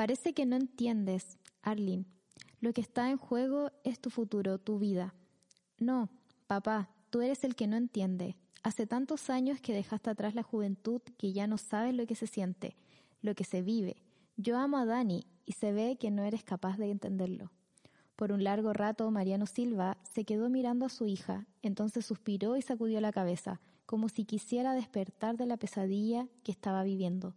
Parece que no entiendes, Arlene. Lo que está en juego es tu futuro, tu vida. No, papá, tú eres el que no entiende. Hace tantos años que dejaste atrás la juventud que ya no sabes lo que se siente, lo que se vive. Yo amo a Dani y se ve que no eres capaz de entenderlo. Por un largo rato, Mariano Silva se quedó mirando a su hija, entonces suspiró y sacudió la cabeza, como si quisiera despertar de la pesadilla que estaba viviendo.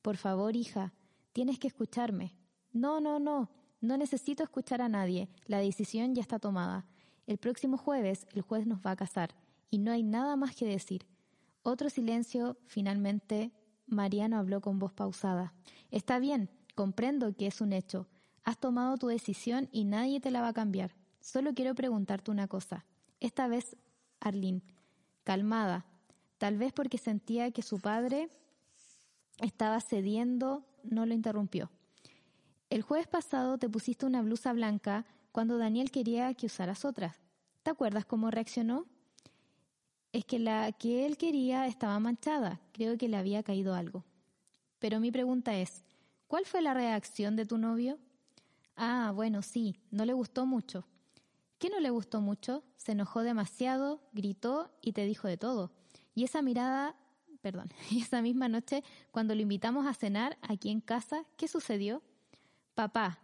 Por favor, hija, Tienes que escucharme. No, no, no. No necesito escuchar a nadie. La decisión ya está tomada. El próximo jueves el juez nos va a casar y no hay nada más que decir. Otro silencio. Finalmente, Mariano habló con voz pausada. Está bien, comprendo que es un hecho. Has tomado tu decisión y nadie te la va a cambiar. Solo quiero preguntarte una cosa. Esta vez, Arlene, calmada, tal vez porque sentía que su padre estaba cediendo no lo interrumpió. El jueves pasado te pusiste una blusa blanca cuando Daniel quería que usaras otra. ¿Te acuerdas cómo reaccionó? Es que la que él quería estaba manchada. Creo que le había caído algo. Pero mi pregunta es, ¿cuál fue la reacción de tu novio? Ah, bueno, sí, no le gustó mucho. ¿Qué no le gustó mucho? Se enojó demasiado, gritó y te dijo de todo. Y esa mirada perdón, y esa misma noche, cuando lo invitamos a cenar aquí en casa, ¿qué sucedió? Papá,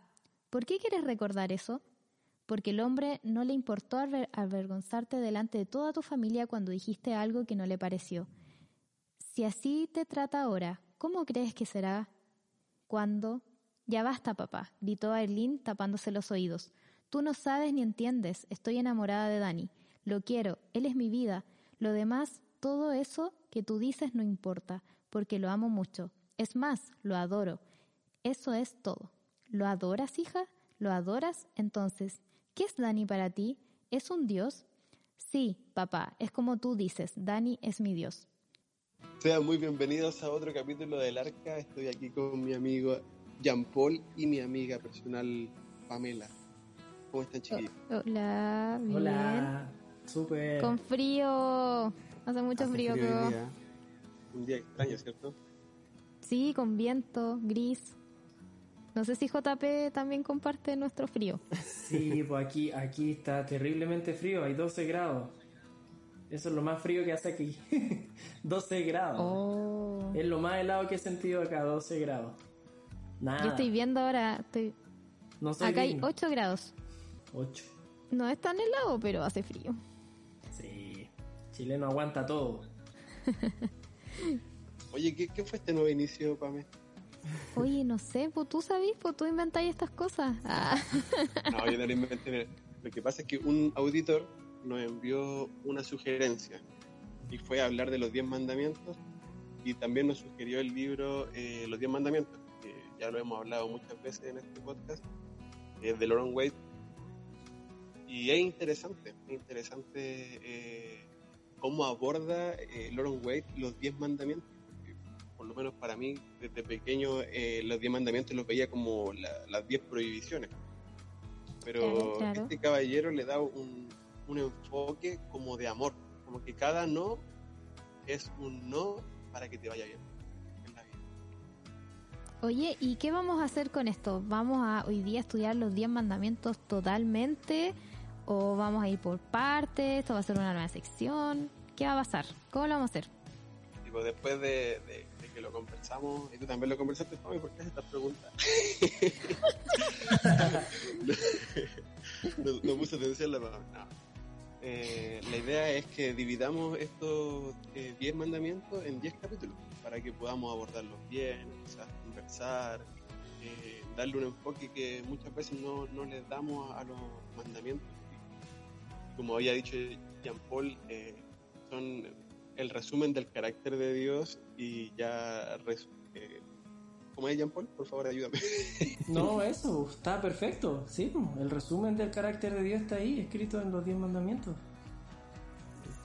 ¿por qué quieres recordar eso? Porque el hombre no le importó avergonzarte delante de toda tu familia cuando dijiste algo que no le pareció. Si así te trata ahora, ¿cómo crees que será cuando? Ya basta, papá, gritó Aileen tapándose los oídos. Tú no sabes ni entiendes, estoy enamorada de Dani. Lo quiero, él es mi vida. Lo demás, todo eso que tú dices no importa, porque lo amo mucho. Es más, lo adoro. Eso es todo. ¿Lo adoras, hija? ¿Lo adoras? Entonces, ¿qué es Dani para ti? ¿Es un Dios? Sí, papá, es como tú dices, Dani es mi Dios. Sean muy bienvenidos a otro capítulo del Arca. Estoy aquí con mi amigo Jean Paul y mi amiga personal Pamela. ¿Cómo están, chiquillos? Hola, bien. Hola, súper. Con frío. Hace mucho frío, creo. Un día extraño, ¿cierto? Sí, con viento, gris. No sé si JP también comparte nuestro frío. Sí, pues aquí, aquí está terriblemente frío, hay 12 grados. Eso es lo más frío que hace aquí. 12 grados. Oh. Es lo más helado que he sentido acá, 12 grados. Nada. Yo estoy viendo ahora, estoy... No soy acá hay digno. 8 grados. 8. No es tan helado, pero hace frío. Chileno aguanta todo. Oye, ¿qué, qué fue este nuevo inicio, Pame? Oye, no sé, pues tú sabes, pues tú inventáis estas cosas. Ah. No, yo no lo inventé. Lo que pasa es que un auditor nos envió una sugerencia y fue hablar de los 10 mandamientos y también nos sugirió el libro eh, Los 10 mandamientos, que ya lo hemos hablado muchas veces en este podcast, es de Lauren Wade. Y es interesante, es interesante eh, cómo aborda eh, Lauren Wade los 10 mandamientos. Por lo menos para mí, desde pequeño, eh, los 10 mandamientos los veía como la- las 10 prohibiciones. Pero Claro, claro. este caballero le da un, un enfoque como de amor, como que cada no es un no para que te vaya bien en la vida. Oye, ¿y qué vamos a hacer con esto? ¿Vamos a hoy día estudiar los 10 mandamientos totalmente? ¿O vamos a ir por partes? ¿Esto va a ser una nueva sección? ¿Qué va a pasar? ¿Cómo lo vamos a hacer? Tipo, después de, de- de que lo conversamos, y tú también lo conversaste, Fabi, ¿por qué haces estas preguntas? no, no puse atención la palabra. No. Eh, la idea es que dividamos estos eh, 10 mandamientos en 10 capítulos para que podamos abordarlos bien, quizás conversar, eh, darle un enfoque que muchas veces no, no les damos a, a los mandamientos. Como había dicho Jean Paul, eh, son el resumen del carácter de Dios y ya res- eh, como es Jean Paul, por favor ayúdame. No, eso, está perfecto. Sí, el resumen del carácter de Dios está ahí, escrito en los diez mandamientos.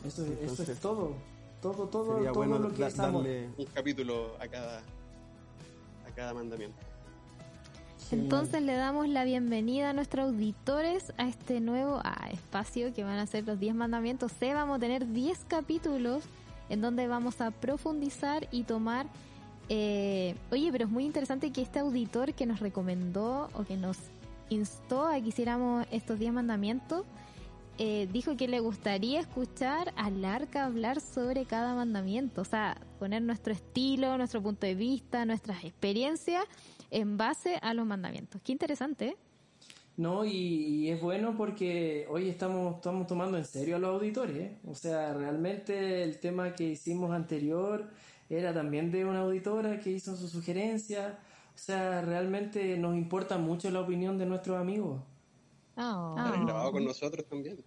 Eso, eso Entonces, es todo. Todo, todo, todo bueno lo que da- es amor. darle Un capítulo a cada, a cada mandamiento. Entonces le damos la bienvenida a nuestros auditores a este nuevo ah, espacio que van a ser los 10 mandamientos. C. Vamos a tener 10 capítulos en donde vamos a profundizar y tomar... eh, oye, pero es muy interesante que este auditor que nos recomendó o que nos instó a que hiciéramos estos 10 mandamientos, eh, dijo que le gustaría escuchar al arca hablar sobre cada mandamiento, o sea, poner nuestro estilo, nuestro punto de vista, nuestras experiencias en base a los mandamientos. Qué interesante. ¿eh? No, y, es bueno porque hoy estamos, estamos tomando en serio a los auditores. ¿eh? O sea, realmente el tema que hicimos anterior era también de una auditora que hizo su sugerencia. O sea, realmente nos importa mucho la opinión de nuestros amigos. Ah. Haber grabado con nosotros también.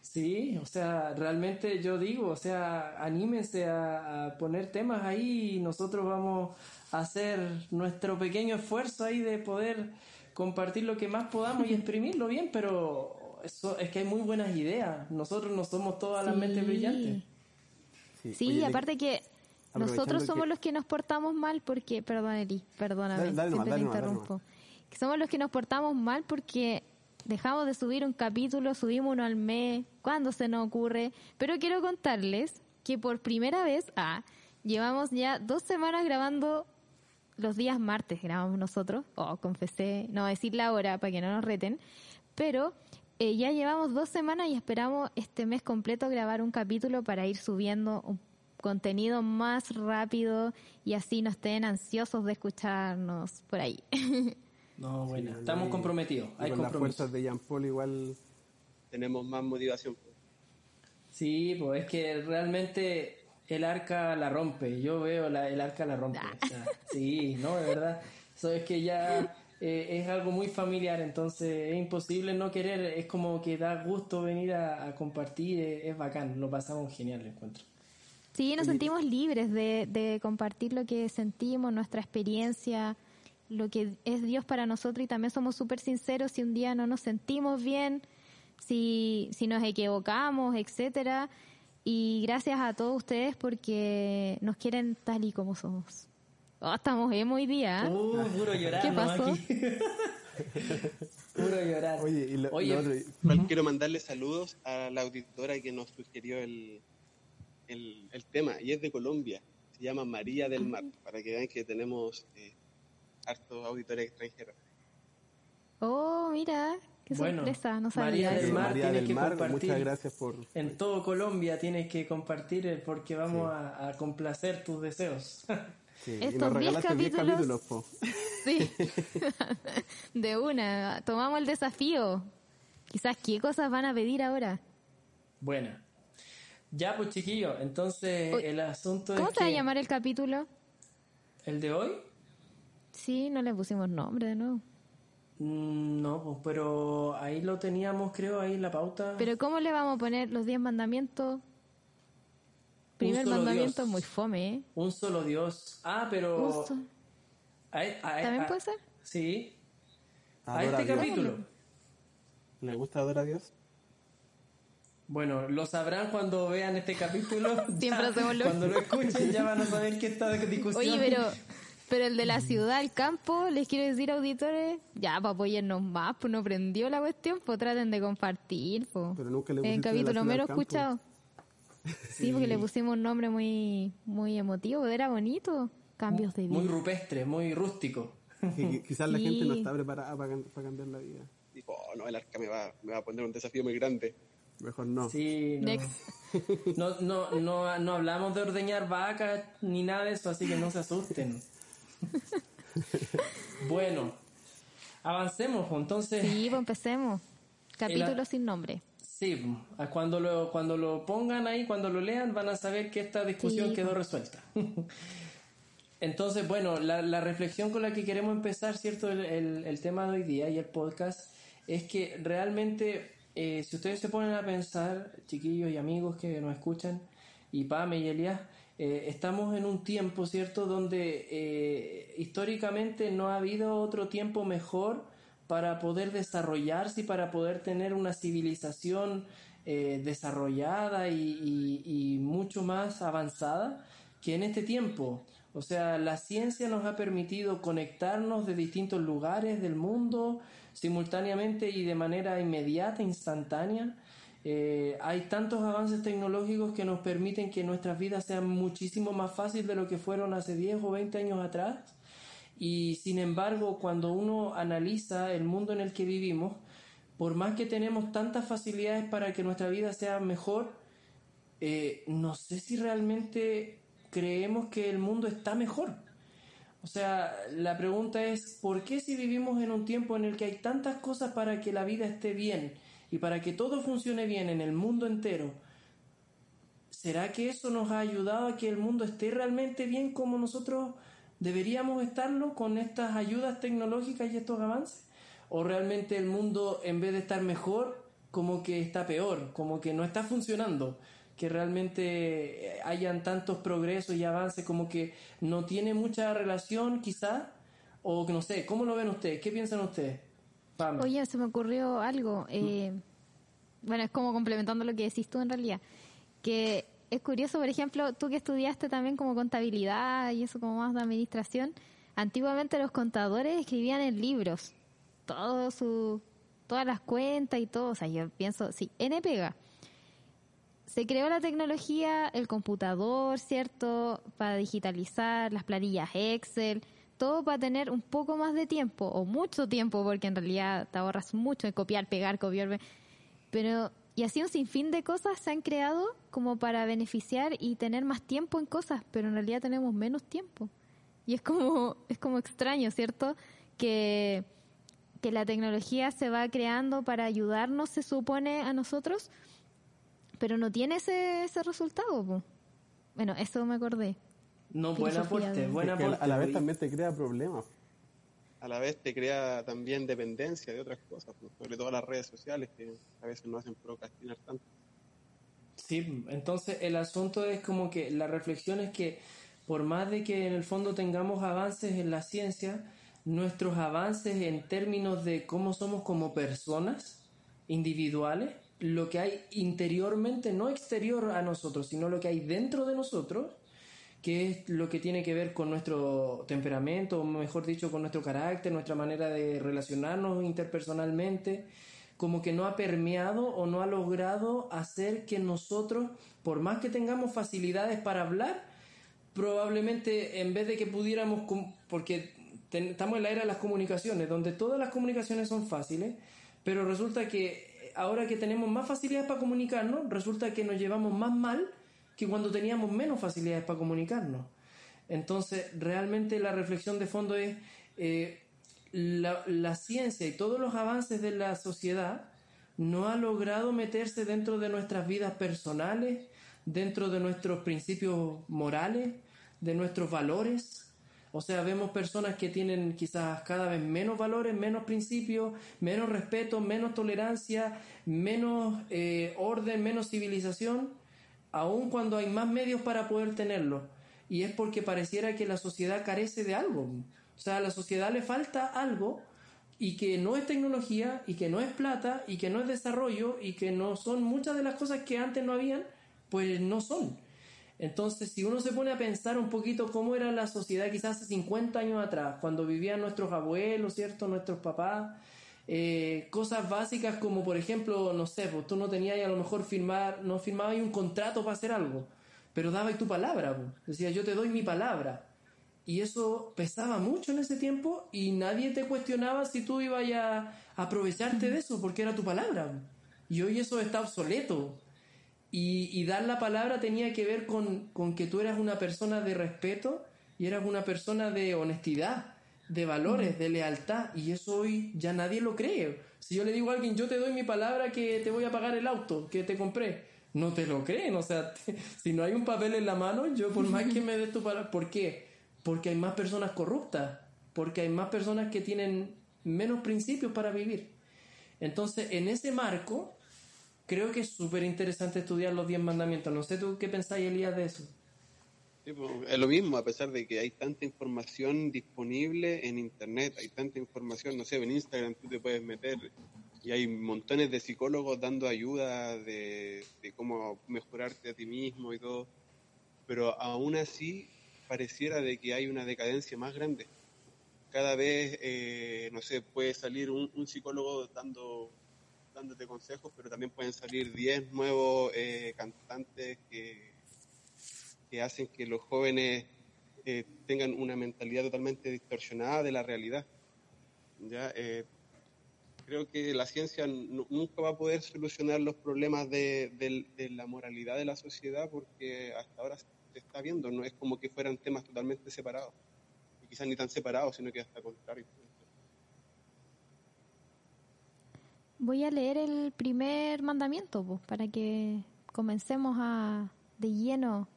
Sí, o sea, realmente yo digo, o sea, anímense a, a poner temas ahí y nosotros vamos a hacer nuestro pequeño esfuerzo ahí de poder compartir lo que más podamos y exprimirlo bien, pero eso es que hay muy buenas ideas. Nosotros no somos todas las Sí. mentes brillantes. Sí, Sí, oye, aparte que nosotros somos que- los que nos portamos mal porque, perdón Eli, perdóname, Dale, dale siempre dale te interrumpo. Que somos los que nos portamos mal porque dejamos de subir un capítulo, subimos uno al mes, cuando se nos ocurre. Pero quiero contarles que por primera vez, ah, llevamos ya dos semanas grabando los días martes, grabamos nosotros, oh, confesé, no decir la hora para que no nos reten, pero eh, ya llevamos dos semanas y esperamos este mes completo grabar un capítulo para ir subiendo un contenido más rápido y así no estén ansiosos de escucharnos por ahí. No, bueno, Sí, estamos comprometidos, hay con las fuerzas de Jean Paul igual Tenemos más motivación. Sí, pues es que realmente el arca la rompe. Yo veo la, el arca la rompe. o sea, sí, no, de verdad. Eso es que ya eh, es algo muy familiar, entonces es imposible no querer. Es como que da gusto venir a, a compartir, es, es bacán, lo pasamos genial, lo encuentro. Sí, nos sentimos libres de, de compartir lo que sentimos, nuestra experiencia, lo que es Dios para nosotros y también somos súper sinceros si un día no nos sentimos bien, si, si nos equivocamos, etcétera. Y gracias a todos ustedes porque nos quieren tal y como somos. Oh, estamos emo hoy día. Uh, puro llorar, ¿Qué ¿no? pasó? Aquí. puro llorar. Oye, y lo, Oye, lo otro, Quiero mandarle saludos a la auditora que nos sugirió el, el, el tema, y es de Colombia. Se llama María del Mar, para que vean que tenemos eh, hartos auditores extranjeros. Oh, mira, qué Bueno, sorpresa, no María del eso. Mar María tiene del que Mar, compartir. muchas gracias por... En todo Colombia tienes que compartir eh, porque vamos a, a complacer tus deseos. Sí, Estos nos 10 regalaste 10 capítulos- capítulos, po. Sí, de una, tomamos el desafío. Quizás qué cosas van a pedir ahora. Bueno, ya pues chiquillos, entonces Uy, el asunto ¿Cómo es se va a llamar el capítulo? el de hoy, Sí, no le pusimos nombre de nuevo. mm, no, pues pero ahí lo teníamos creo ahí en la pauta. Pero ¿cómo le vamos a poner los 10 mandamientos? Primer solo mandamiento Dios. es muy fome, ¿eh? Un solo Dios. Ah, pero Justo. a- a- ¿También a- puede ser? Sí. A este Dios. capítulo. ¿Le gusta adorar a Dios? Bueno, lo sabrán cuando vean este capítulo. Siempre Ya, hacemos lo Cuando lo escuchen ya van a saber que está de discusión. Oye, pero, pero el de la ciudad, el campo, les quiero decir, auditores, ya, para apoyarnos más, pues no prendió la cuestión, pues traten de compartir, pues. Pero nunca le En capítulo menos escuchado. Sí, porque le pusimos un nombre muy, muy emotivo, era bonito. Cambios de vida. Muy rupestre, muy rústico. Que- que quizás la Sí. gente no está preparada para, para cambiar la vida. Dijo, oh, no, el arca me va, me va a poner un desafío muy grande. Mejor no. Sí, no. Next. No, no, no, no hablamos de ordeñar vacas ni nada de eso, así que no se asusten. Bueno, avancemos, pues, entonces. Sí, pues empecemos. Capítulo El- sin nombre. Sí, a cuando lo, cuando lo pongan ahí, cuando lo lean, van a saber que esta discusión Sí. quedó resuelta. Entonces, bueno, la, la reflexión con la que queremos empezar, ¿cierto? El, el- el tema de hoy día y el podcast es que realmente, eh, si ustedes se ponen a pensar, chiquillos y amigos que nos escuchan, y Pame y Elías, eh, estamos en un tiempo, ¿cierto?, donde eh, históricamente no ha habido otro tiempo mejor para poder desarrollarse y para poder tener una civilización eh, desarrollada y, mucho más avanzada que en este tiempo. O sea, la ciencia nos ha permitido conectarnos de distintos lugares del mundo simultáneamente y de manera inmediata, instantánea. Eh, hay tantos avances tecnológicos que nos permiten que nuestras vidas sean muchísimo más fáciles de lo que fueron hace 10 o 20 años atrás. Y sin embargo, cuando uno analiza el mundo en el que vivimos, por más que tenemos tantas facilidades para que nuestra vida sea mejor, eh, no sé si realmente creemos que el mundo está mejor. O sea, la pregunta es, ¿por qué si vivimos en un tiempo en el que hay tantas cosas para que la vida esté bien y para que todo funcione bien en el mundo entero, ¿será que eso nos ha ayudado a que el mundo esté realmente bien como nosotros deberíamos estarlo con estas ayudas tecnológicas y estos avances? o realmente el mundo en vez de estar mejor como que está peor, como que no está funcionando, que realmente hayan tantos progresos y avances como que no tiene mucha relación quizá, o que no sé, ¿cómo lo ven ustedes? ¿Qué piensan ustedes? Oye, se me ocurrió algo, eh, bueno, es como complementando lo que decís tú en realidad, que es curioso, por ejemplo, tú que estudiaste también como contabilidad y eso como más de administración, antiguamente los contadores escribían en libros todo su, todas las cuentas y todo. O sea, yo pienso, sí, N pega. Se creó la tecnología, el computador, ¿cierto? Para digitalizar, las planillas Excel, todo para tener un poco más de tiempo, o mucho tiempo, porque en realidad te ahorras mucho en copiar, pegar, copiar. Pero, y así un sinfín de cosas se han creado como para beneficiar y tener más tiempo en cosas, pero en realidad tenemos menos tiempo. Y es como, es como extraño, ¿cierto? Que que la tecnología se va creando para ayudarnos, se supone, a nosotros, pero no tiene ese, ese resultado. Bueno, eso me acordé. No, buena aporte, buena A la vez también te crea problemas. A la vez te crea también dependencia de otras cosas, sobre todo las redes sociales que a veces no hacen procrastinar tanto. Sí, entonces el asunto es como que la reflexión es que por más de que en el fondo tengamos avances en la ciencia, nuestros avances en términos de cómo somos como personas individuales, lo que hay interiormente, no exterior a nosotros, sino lo que hay dentro de nosotros, que es lo que tiene que ver con nuestro temperamento, o mejor dicho, con nuestro carácter, nuestra manera de relacionarnos interpersonalmente, como que no ha permeado o no ha logrado hacer que nosotros, por más que tengamos facilidades para hablar, probablemente en vez de que pudiéramos, porque estamos en la era de las comunicaciones, donde todas las comunicaciones son fáciles, pero resulta que ahora que tenemos más facilidades para comunicarnos, resulta que nos llevamos más mal que cuando teníamos menos facilidades para comunicarnos. Entonces, realmente la reflexión de fondo es eh, la, la ciencia y todos los avances de la sociedad no ha logrado meterse dentro de nuestras vidas personales, dentro de nuestros principios morales, de nuestros valores, o sea, vemos personas que tienen quizás cada vez menos valores, menos principios, menos respeto, menos tolerancia, menos eh, orden, menos civilización, aun cuando hay más medios para poder tenerlo. Y es porque pareciera que la sociedad carece de algo. O sea, a la sociedad le falta algo y que no es tecnología y que no es plata y que no es desarrollo y que no son muchas de las cosas que antes no habían, pues no son. Entonces, si uno se pone a pensar un poquito cómo era la sociedad quizás hace 50 años atrás, cuando vivían nuestros abuelos, ¿cierto? Nuestros papás, eh, cosas básicas como, por ejemplo, no sé, pues tú no tenías a lo mejor firmar, no firmabas un contrato para hacer algo, pero dabas tu palabra, pues. decía yo te doy mi palabra. Y eso pesaba mucho en ese tiempo y nadie te cuestionaba si tú ibas a aprovecharte de eso porque era tu palabra. Y hoy eso está obsoleto. Y, dar la palabra tenía que ver con, que tú eras una persona de respeto y eras una persona de honestidad, de valores, de lealtad. Y eso hoy ya nadie lo cree. Si yo le digo a alguien, yo te doy mi palabra que te voy a pagar el auto que te compré, no te lo creen. O sea, si no hay un papel en la mano, yo por más que me des tu palabra, ¿por qué? Porque hay más personas corruptas, porque hay más personas que tienen menos principios para vivir. Entonces, en ese marco, creo que es súper interesante estudiar los diez mandamientos. No sé tú qué pensáis, Elías, de eso. Pues, es lo mismo, a pesar de que hay tanta información disponible en Internet, hay tanta información, no sé, en Instagram tú te puedes meter y hay montones de psicólogos dando ayuda de, cómo mejorarte a ti mismo y todo, pero aún así pareciera de que hay una decadencia más grande. Cada vez, eh, no sé, puede salir un, psicólogo dando dándote consejos, pero también pueden salir 10 nuevos eh, cantantes que que hacen que los jóvenes eh, tengan una mentalidad totalmente distorsionada de la realidad. ¿ya? Eh, creo que la ciencia nunca va a poder solucionar los problemas de, la moralidad de la sociedad porque hasta ahora se está viendo, no es como que fueran temas totalmente separados, y quizás ni tan separados, sino que hasta contrario. Voy a leer el primer mandamiento para que comencemos a de lleno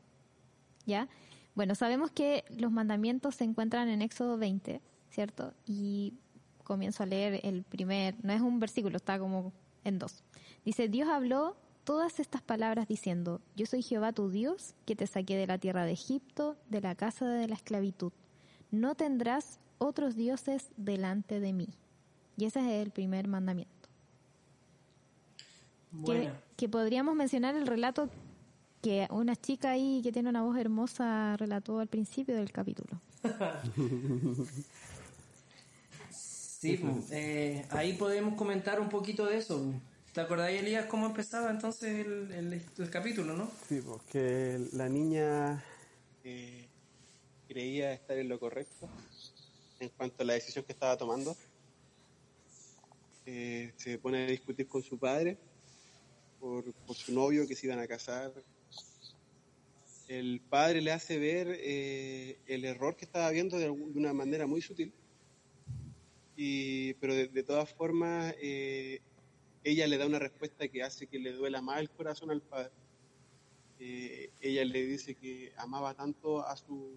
¿ya? Bueno, sabemos que los mandamientos se encuentran en Éxodo 20, ¿cierto? Y comienzo a leer el primer, no es un versículo, está como en dos. Dice, Dios habló todas estas palabras diciendo, yo soy Jehová tu Dios, que te saqué de la tierra de Egipto, de la casa de la esclavitud. No tendrás otros dioses delante de mí. Y ese es el primer mandamiento. Que, que, podríamos mencionar el relato que una chica ahí que tiene una voz hermosa relató al principio del capítulo. sí, pues, eh, ahí podemos comentar un poquito de eso. ¿Te acordáis, Elías, cómo empezaba entonces el, capítulo, no? Sí, porque pues, la niña eh, creía estar en lo correcto en cuanto a la decisión que estaba tomando. Eh, se pone a discutir con su padre por, por, su novio que se iban a casar el padre le hace ver eh, el error que estaba viendo de, una manera muy sutil, y, pero de, todas formas eh, ella le da una respuesta que hace que le duela más el corazón al padre. Eh, ella le dice que amaba tanto a su,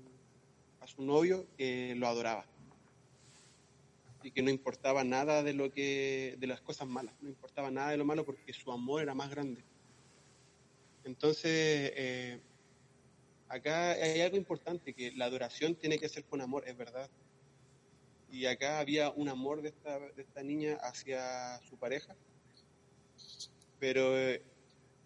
a su novio que lo adoraba y que no importaba nada de lo que de las cosas malas, no importaba nada de lo malo porque su amor era más grande. Entonces acá hay algo importante, que la adoración tiene que ser con amor, es verdad. Y acá había un amor de esta, de esta niña hacia su pareja, pero eh,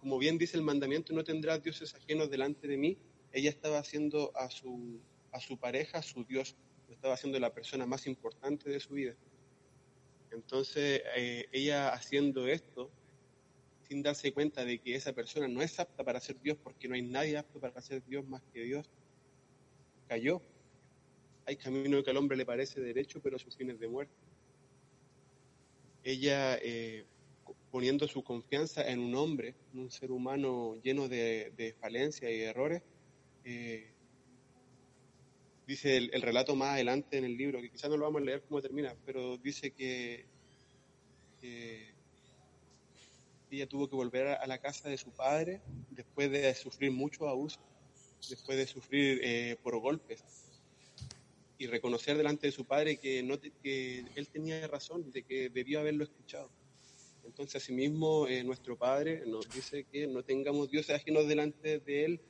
como bien dice el mandamiento, no tendrás dioses ajenos delante de mí, ella estaba haciendo a su, a su pareja su Dios, estaba haciendo la persona más importante de su vida. Entonces, eh, ella haciendo esto, sin darse cuenta de que esa persona no es apta para ser Dios porque no hay nadie apto para ser Dios más que Dios, cayó. Hay camino que al hombre le parece derecho, pero su fin es de muerte. Ella, eh, poniendo su confianza en un hombre, en un ser humano lleno de, falencias y errores, eh, dice el, el, relato más adelante en el libro, que quizás no lo vamos a leer cómo termina, pero dice que ella tuvo que volver a la casa de su padre después de sufrir mucho abuso, después de sufrir eh, por golpes y reconocer delante de su padre que, no que él tenía razón, de que debió haberlo escuchado. Entonces, asimismo, eh, nuestro Padre nos dice que no tengamos dioses ajenos delante de Él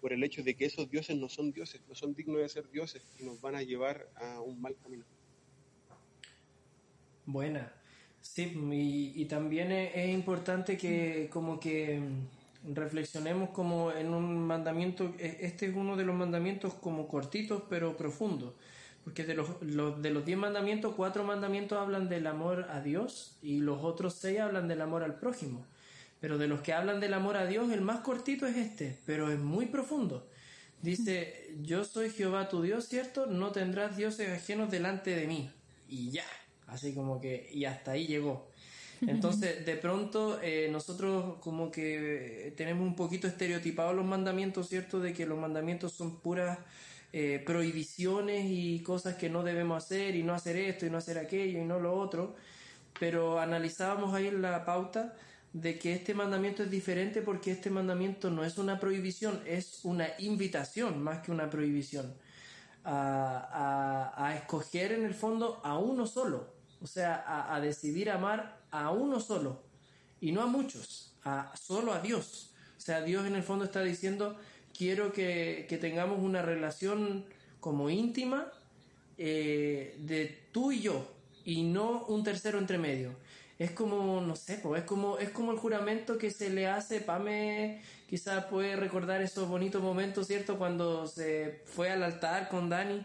por el hecho de que esos dioses no son dioses, no son dignos de ser dioses y nos van a llevar a un mal camino. Buena. Sí, y, también es, importante que como que reflexionemos como en un mandamiento, e, este es uno de los mandamientos como cortitos pero profundos, porque de los, de los diez mandamientos, cuatro mandamientos hablan del amor a Dios y los otros seis hablan del amor al prójimo. Pero de los que hablan del amor a Dios, el más cortito es este, pero es muy profundo. Dice, yo soy Jehová tu Dios, ¿cierto? No tendrás dioses ajenos delante de mí. Y ya, Así como que, y hasta ahí llegó. Entonces, de pronto, eh, nosotros como que tenemos un poquito estereotipados los mandamientos, ¿cierto? De que los mandamientos son puras eh, prohibiciones y cosas que no debemos hacer, y no hacer esto, y no hacer aquello, y no lo otro. Pero analizábamos ahí la pauta de que este mandamiento es diferente porque este mandamiento no es una prohibición, es una invitación más que una prohibición. A, a escoger en el fondo a uno solo, o sea, a, decidir amar a uno solo y no a muchos, a solo a Dios. O sea, Dios en el fondo está diciendo, quiero que, que tengamos una relación como íntima eh, de tú y yo y no un tercero entre medio. Es como, no sé, es como es como el juramento que se le hace, Pame quizás puede recordar esos bonitos momentos, ¿cierto? Cuando se fue al altar con Dani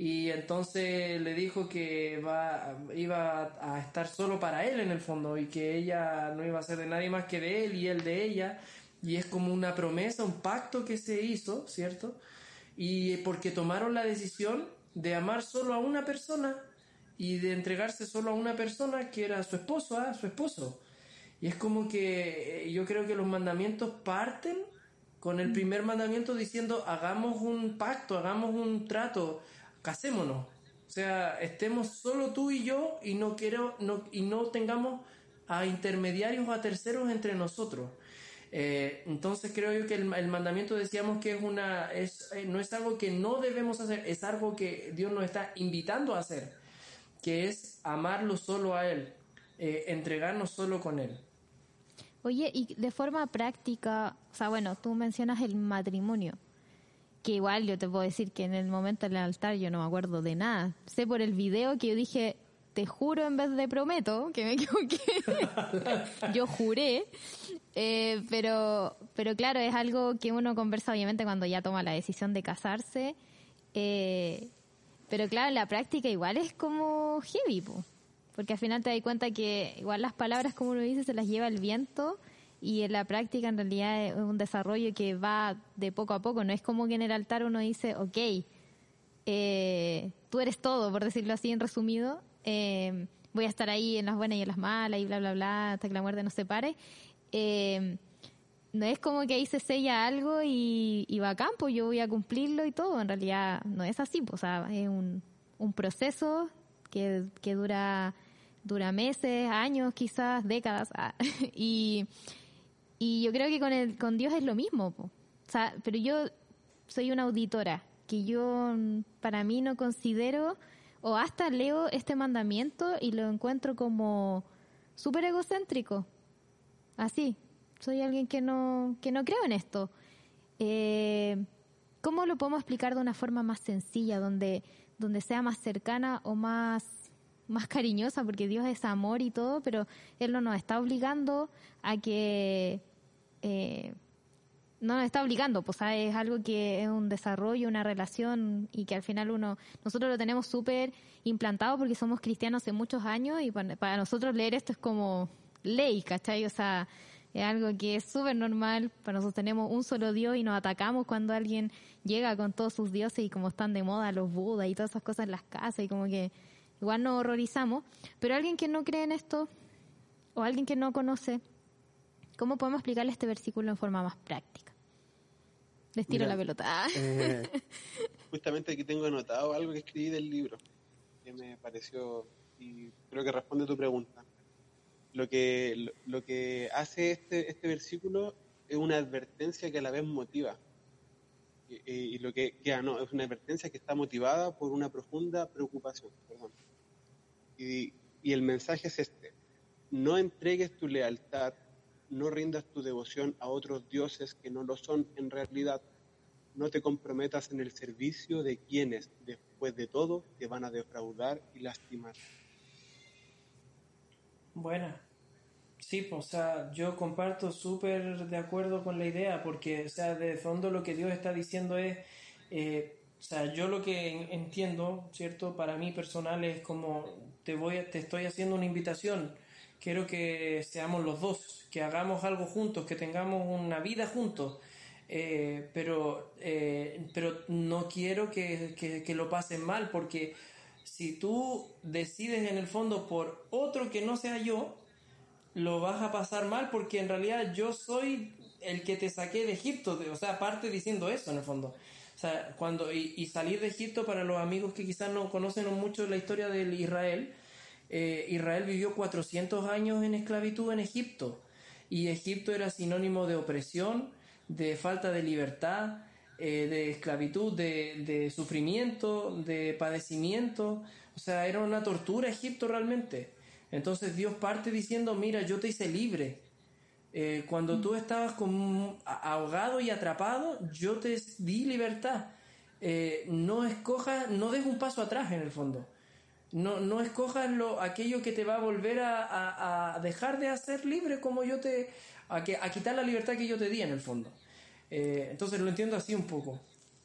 y entonces le dijo que va, iba a estar solo para él en el fondo y que ella no iba a ser de nadie más que de él y él de ella y es como una promesa, un pacto que se hizo, ¿cierto? Y porque tomaron la decisión de amar solo a una persona y de entregarse solo a una persona que era su esposo, ¿ah? su esposo. Y es como que eh, yo creo que los mandamientos parten con el primer mandamiento diciendo hagamos un pacto, hagamos un trato, casémonos. O sea, estemos solo tú y yo y no quiero no, y no tengamos a intermediarios o a terceros entre nosotros. Eh, entonces creo yo que el, mandamiento decíamos que es una es, eh, no es algo que no debemos hacer, es algo que Dios nos está invitando a hacer, que es amarlo solo a Él, eh, entregarnos solo con Él. Oye, y de forma práctica, o sea, bueno, tú mencionas el matrimonio, que igual yo te puedo decir que en el momento del altar yo no me acuerdo de nada. Sé por el video que yo dije, te juro en vez de prometo, que me equivoqué. yo juré. Eh, pero, pero claro, es algo que uno conversa obviamente cuando ya toma la decisión de casarse. Eh, pero claro, en la práctica igual es como heavy, porque al final te das cuenta que igual las palabras, como uno dice, se las lleva el viento y en la práctica en realidad es un desarrollo que va de poco a poco. No es como que en el altar uno dice, ok, eh, tú eres todo, por decirlo así en resumido. Eh, voy a estar ahí en las buenas y en las malas y bla, bla, bla, hasta que la muerte nos separe. Eh, no es como que ahí se sella algo y, va a campo, yo voy a cumplirlo y todo. En realidad no es así, pues, o sea, es un, un proceso que, que dura, dura meses, años, quizás décadas. Ah, y, y yo creo que con, el, con Dios es lo mismo. O sea, pero yo soy una auditora, que yo para mí no considero, o hasta leo este mandamiento y lo encuentro como súper egocéntrico. Así, soy alguien que no, que no creo en esto. Eh, ¿Cómo lo podemos explicar de una forma más sencilla, donde, donde sea más cercana o más más cariñosa, porque Dios es amor y todo, pero Él no nos está obligando a que eh, no nos está obligando, pues es algo que es un desarrollo, una relación y que al final uno, nosotros lo tenemos súper implantado porque somos cristianos hace muchos años y para nosotros leer esto es como ley, ¿cachai? O sea, es algo que es súper normal, para nosotros tenemos un solo Dios y nos atacamos cuando alguien llega con todos sus dioses y como están de moda los budas y todas esas cosas en las casas y como que igual nos horrorizamos, pero alguien que no cree en esto o alguien que no conoce ¿Cómo podemos explicarle este versículo en forma más práctica? Les tiro la pelota. Eh, justamente aquí tengo anotado algo que escribí del libro, que me pareció, y creo que responde a tu pregunta. Lo que, lo, que hace este, este versículo es una advertencia que a la vez motiva. Y, lo que queda, no, es una advertencia que está motivada por una profunda preocupación. Perdón. Y, y el mensaje es este, no entregues tu lealtad no rindas tu devoción a otros dioses que no lo son en realidad. No te comprometas en el servicio de quienes, después de todo, te van a defraudar y lastimar. Buena. Sí, pues, o sea, yo comparto súper de acuerdo con la idea, porque, o sea, de fondo lo que Dios está diciendo es, eh, o sea, yo lo que entiendo, ¿cierto? Para mí personal es como, te voy, te estoy haciendo una invitación, quiero que seamos los dos, que hagamos algo juntos, que tengamos una vida juntos. Eh, pero, eh, pero no quiero que, que, lo pasen mal, porque si tú decides en el fondo por otro que no sea yo, lo vas a pasar mal porque en realidad yo soy el que te saqué de Egipto, o sea, aparte diciendo eso en el fondo. O sea, cuando, y, y salir de Egipto para los amigos que quizás no conocen mucho la historia del Israel, eh, Israel vivió 400 años en esclavitud en Egipto y Egipto era sinónimo de opresión, de falta de libertad, eh, de esclavitud, de, sufrimiento, de padecimiento. O sea, era una tortura Egipto realmente. Entonces Dios parte diciendo, mira, yo te hice libre. Eh, cuando tú estabas como ahogado y atrapado, yo te di libertad. No escojas, no des un paso atrás en el fondo. No, no escojas lo, aquello que te va a volver a, dejar de hacer libre como yo te... A, que, a quitar la libertad que yo te di en el fondo. Eh, entonces lo entiendo así un poco.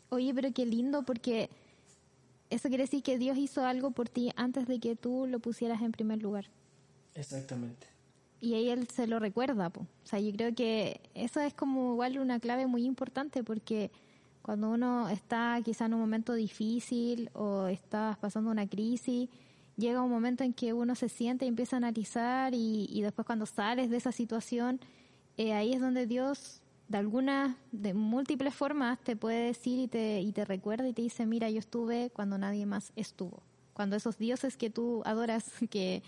Oye, pero qué lindo porque eso quiere decir que Dios hizo algo por ti antes de que tú lo pusieras en primer lugar. Exactamente. Y ahí él se lo recuerda. Po. O sea, yo creo que eso es como igual una clave muy importante porque cuando uno está quizá en un momento difícil o estás pasando una crisis, llega un momento en que uno se siente y empieza a analizar y, después cuando sales de esa situación, eh, ahí es donde Dios de algunas, de múltiples formas, te puede decir y te, y te recuerda y te dice, mira, yo estuve cuando nadie más estuvo. Cuando esos dioses que tú adoras, que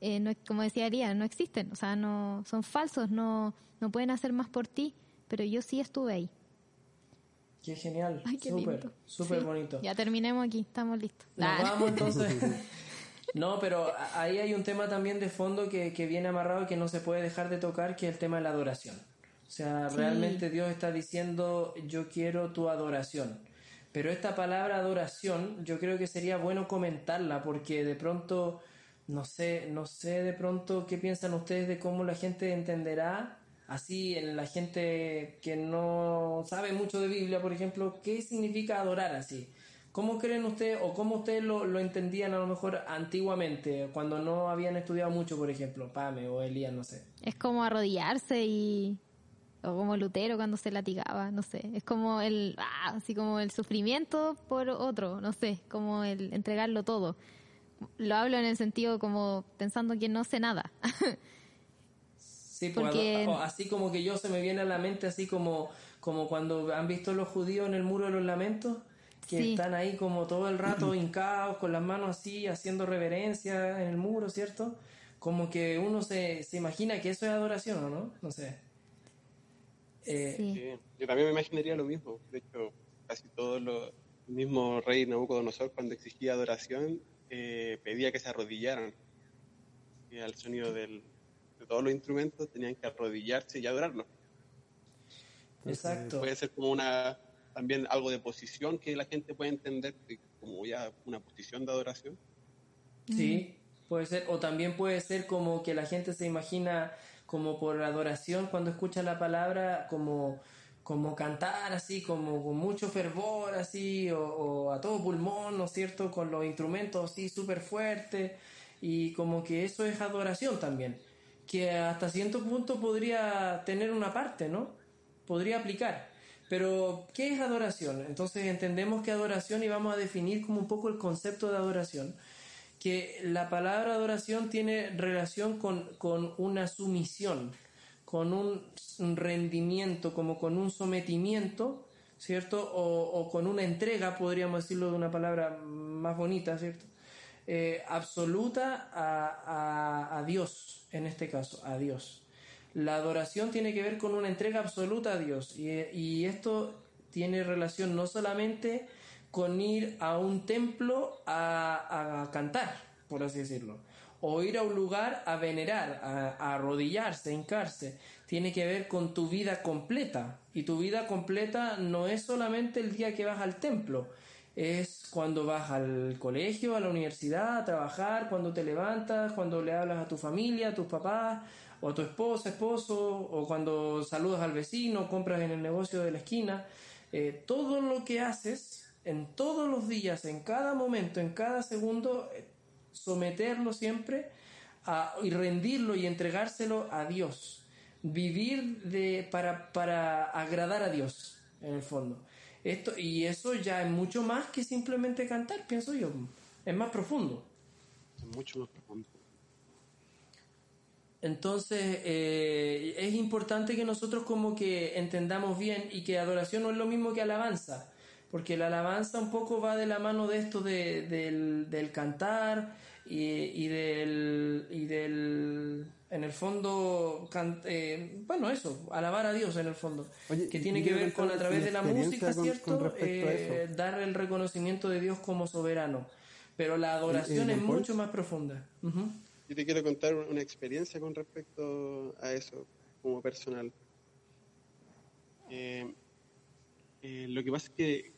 eh, no, como decía Aria, no existen, o sea, no son falsos, no, no pueden hacer más por ti, pero yo sí estuve ahí. Qué genial, súper, súper bonito. Ya terminemos aquí, estamos listos. Nos vamos entonces. No, pero ahí hay un tema también de fondo que, que viene amarrado que no se puede dejar de tocar, que es el tema de la adoración. O sea, realmente Dios está diciendo, yo quiero tu adoración. Pero esta palabra adoración, yo creo que sería bueno comentarla porque de pronto, no sé, no sé de pronto qué piensan ustedes de cómo la gente entenderá, así en la gente que no sabe mucho de Biblia, por ejemplo, qué significa adorar así. ¿Cómo creen ustedes o cómo ustedes lo, lo, entendían a lo mejor antiguamente, cuando no habían estudiado mucho, por ejemplo, Pame o Elías, no sé? Es como arrodillarse y o como Lutero cuando se latigaba, no sé, es como el, ah, así como el sufrimiento por otro, no sé, como el entregarlo todo. Lo hablo en el sentido como pensando que no sé nada. sí, pues, porque... así como que yo se me viene a la mente así como, como cuando han visto los judíos en el muro de los lamentos, que están ahí como todo el rato hincados, con las manos así, haciendo reverencia en el muro, ¿cierto? Como que uno se, se imagina que eso es adoración, ¿o no? No sé. Eh, yo también me imaginaría lo mismo. De hecho, casi todo lo, el mismo rey Nabucodonosor, cuando exigía adoración, eh, pedía que se arrodillaran. Y al sonido de todos los instrumentos tenían que arrodillarse y adorarlo. Exacto. Puede ser como una también algo de posición que la gente puede entender como ya una posición de adoración. Sí, puede ser. O también puede ser como que la gente se imagina como por adoración cuando escucha la palabra, como, como cantar así, como con mucho fervor así, o, a todo pulmón, ¿no es cierto? Con los instrumentos así súper fuertes, y como que eso es adoración también, que hasta cierto punto podría tener una parte, ¿no? Podría aplicar. Pero, ¿qué es adoración? Entonces entendemos que adoración y vamos a definir como un poco el concepto de adoración que la palabra adoración tiene relación con, una sumisión, con un rendimiento, como con un sometimiento, ¿cierto? O, con una entrega, podríamos decirlo de una palabra más bonita, ¿cierto? Eh, absoluta a, Dios, en este caso, a Dios. La adoración tiene que ver con una entrega absoluta a Dios y, y esto tiene relación no solamente con ir a un templo a, cantar, por así decirlo, o ir a un lugar a venerar, a, arrodillarse, a hincarse. Tiene que ver con tu vida completa. Y tu vida completa no es solamente el día que vas al templo, es cuando vas al colegio, a la universidad, a trabajar, cuando te levantas, cuando le hablas a tu familia, a tus papás, o a tu esposa, esposo, o cuando saludas al vecino, compras en el negocio de la esquina. Eh, todo lo que haces en todos los días, en cada momento, en cada segundo, eh, someterlo siempre y rendirlo y entregárselo a Dios. Vivir de, para, para agradar a Dios, en el fondo. Esto, y eso ya es mucho más que simplemente cantar, pienso yo. Es más profundo. Es mucho más profundo. Entonces, eh, es importante que nosotros como que entendamos bien y que adoración no es lo mismo que alabanza porque la alabanza un poco va de la mano de esto de, del, cantar y, y, del, y del, en el fondo, eh, bueno, eso, alabar a Dios en el fondo, que tiene que ver con a través de la música, ¿cierto? Eh, dar el reconocimiento de Dios como soberano, pero la adoración es mucho más profunda. Yo te quiero contar una experiencia con respecto a eso. como personal. Eh, eh, lo que pasa es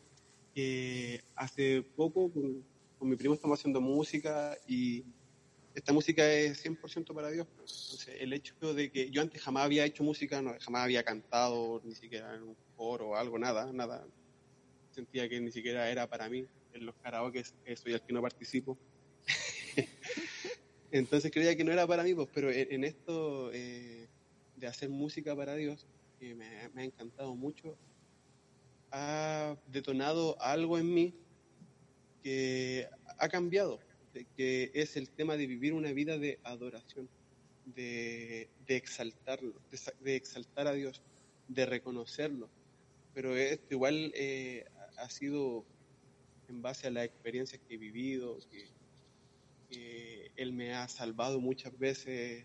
que hace poco con, mi primo estamos haciendo música y esta música es 100% para Dios. Entonces, el hecho de que yo antes jamás había hecho música, jamás había cantado, ni siquiera en un coro o algo, nada, nada. Sentía que ni siquiera era para mí. En los karaoke soy el que no participo. Entonces creía que no era para mí, pues, pero en, esto eh, de hacer música para Dios, que me, ha encantado mucho, ha detonado algo en mí que ha cambiado, que es el tema de vivir una vida de adoración, de, exaltarlo, de, exaltar a Dios, de reconocerlo. Pero esto igual eh, ha sido en base a las experiencias que he vivido, que, Él me ha salvado muchas veces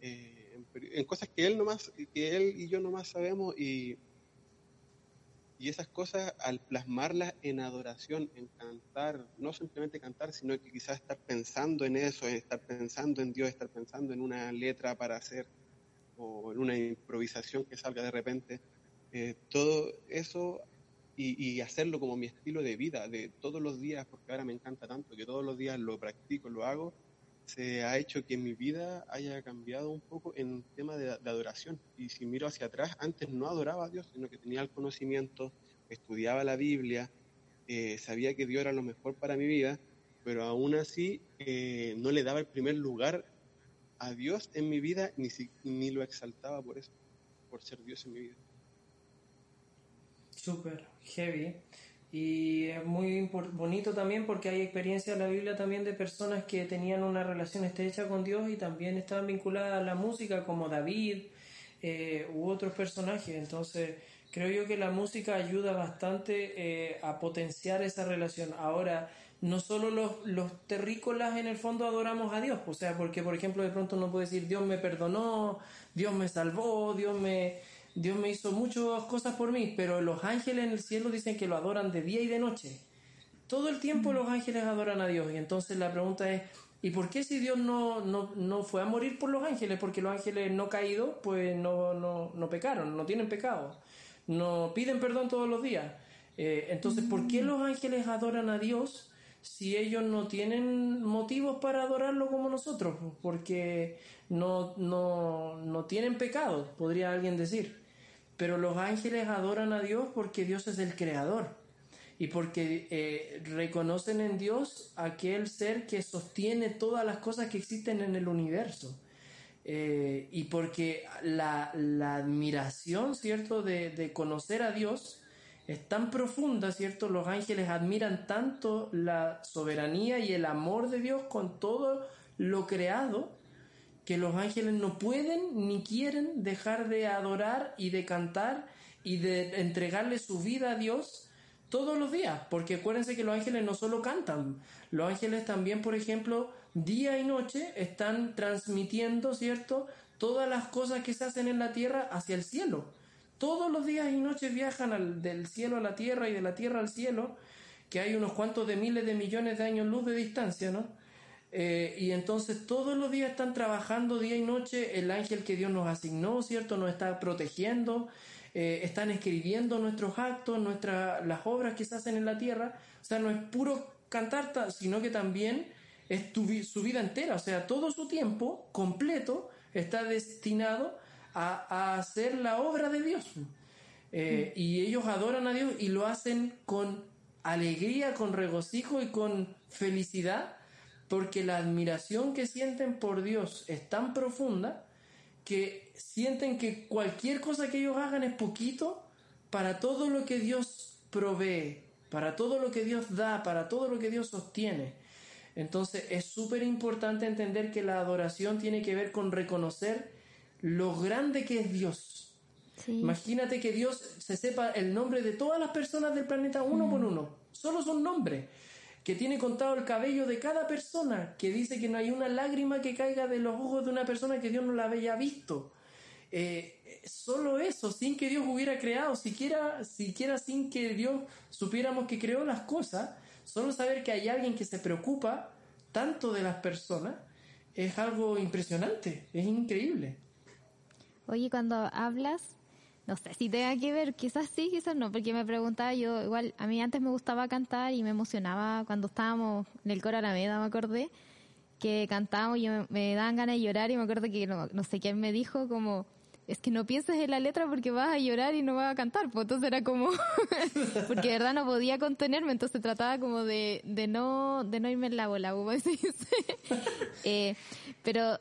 eh, en, cosas que Él, nomás, que él y yo nomás sabemos y, y esas cosas al plasmarlas en adoración, en cantar, no simplemente cantar, sino que quizás estar pensando en eso, estar pensando en Dios, estar pensando en una letra para hacer o en una improvisación que salga de repente, eh, todo eso y, hacerlo como mi estilo de vida, de todos los días, porque ahora me encanta tanto que todos los días lo practico, lo hago, se ha hecho que mi vida haya cambiado un poco en tema de, adoración. Y si miro hacia atrás, antes no adoraba a Dios, sino que tenía el conocimiento, estudiaba la Biblia, eh, sabía que Dios era lo mejor para mi vida, pero aún así eh, no le daba el primer lugar a Dios en mi vida, ni, ni lo exaltaba por eso, por ser Dios en mi vida súper heavy. Y es muy bonito también porque hay experiencia en la Biblia también de personas que tenían una relación estrecha con Dios y también estaban vinculadas a la música, como David eh, u otros personajes. Entonces, creo yo que la música ayuda bastante eh, a potenciar esa relación. Ahora, no solo los, los terrícolas en el fondo adoramos a Dios, o sea, porque por ejemplo de pronto no puede decir Dios me perdonó, Dios me salvó, Dios me Dios me hizo muchas cosas por mí, pero los ángeles en el cielo dicen que lo adoran de día y de noche. Todo el tiempo los ángeles adoran a Dios. Y entonces la pregunta es, ¿y por qué si Dios no, no, fue a morir por los ángeles? Porque los ángeles no caídos, pues no, no, no pecaron, no tienen pecado. No piden perdón todos los días. Eh, entonces, ¿por qué los ángeles adoran a Dios si ellos no tienen motivos para adorarlo como nosotros? Porque no, no, no tienen pecado, podría alguien decir. Pero los ángeles adoran a Dios porque Dios es el creador y porque eh, reconocen en Dios aquel ser que sostiene todas las cosas que existen en el universo. Eh, y porque la, admiración, ¿cierto?, de, de, conocer a Dios es tan profunda, ¿cierto? Los ángeles admiran tanto la soberanía y el amor de Dios con todo lo creado, que los ángeles no pueden ni quieren dejar de adorar y de cantar y de entregarle su vida a Dios todos los días, porque acuérdense que los ángeles no solo cantan, los ángeles también, por ejemplo, día y noche están transmitiendo, ¿cierto?, todas las cosas que se hacen en la tierra hacia el cielo. Todos los días y noches viajan del cielo a la tierra y de la tierra al cielo, que hay unos cuantos de miles de millones de años luz de distancia, ¿no? Eh, y entonces todos los días están trabajando día y noche, el ángel que Dios nos asignó, ¿cierto? Nos está protegiendo, eh, están escribiendo nuestros actos, nuestras, las obras que se hacen en la tierra. O sea, no es puro cantar, sino que también es su vida entera, o sea, todo su tiempo completo está destinado a, hacer la obra de Dios. Eh, mm. Y ellos adoran a Dios y lo hacen con alegría, con regocijo y con felicidad porque la admiración que sienten por Dios es tan profunda que sienten que cualquier cosa que ellos hagan es poquito para todo lo que Dios provee, para todo lo que Dios da, para todo lo que Dios sostiene. Entonces es súper importante entender que la adoración tiene que ver con reconocer lo grande que es Dios. Imagínate que Dios se sepa el nombre de todas las personas del planeta uno por uno, solo son nombres que tiene contado el cabello de cada persona, que dice que no hay una lágrima que caiga de los ojos de una persona que Dios no la haya visto. Eh, solo eso, sin que Dios hubiera creado, siquiera, siquiera sin que Dios supiéramos que creó las cosas, solo saber que hay alguien que se preocupa tanto de las personas es algo impresionante, es increíble. Oye, cuando hablas, no sé si tenga que ver, quizás sí, quizás no, porque me preguntaba yo, igual, a mí antes me gustaba cantar y me emocionaba cuando estábamos en el coro Alameda, me acordé, que cantábamos y me, me daban ganas de llorar y me acuerdo que no, no sé quién me dijo como es que no pienses en la letra porque vas a llorar y no vas a cantar. Pues entonces era como, porque de verdad no podía contenerme, entonces trataba como de, de no, de no irme en la bola, como se eh, pero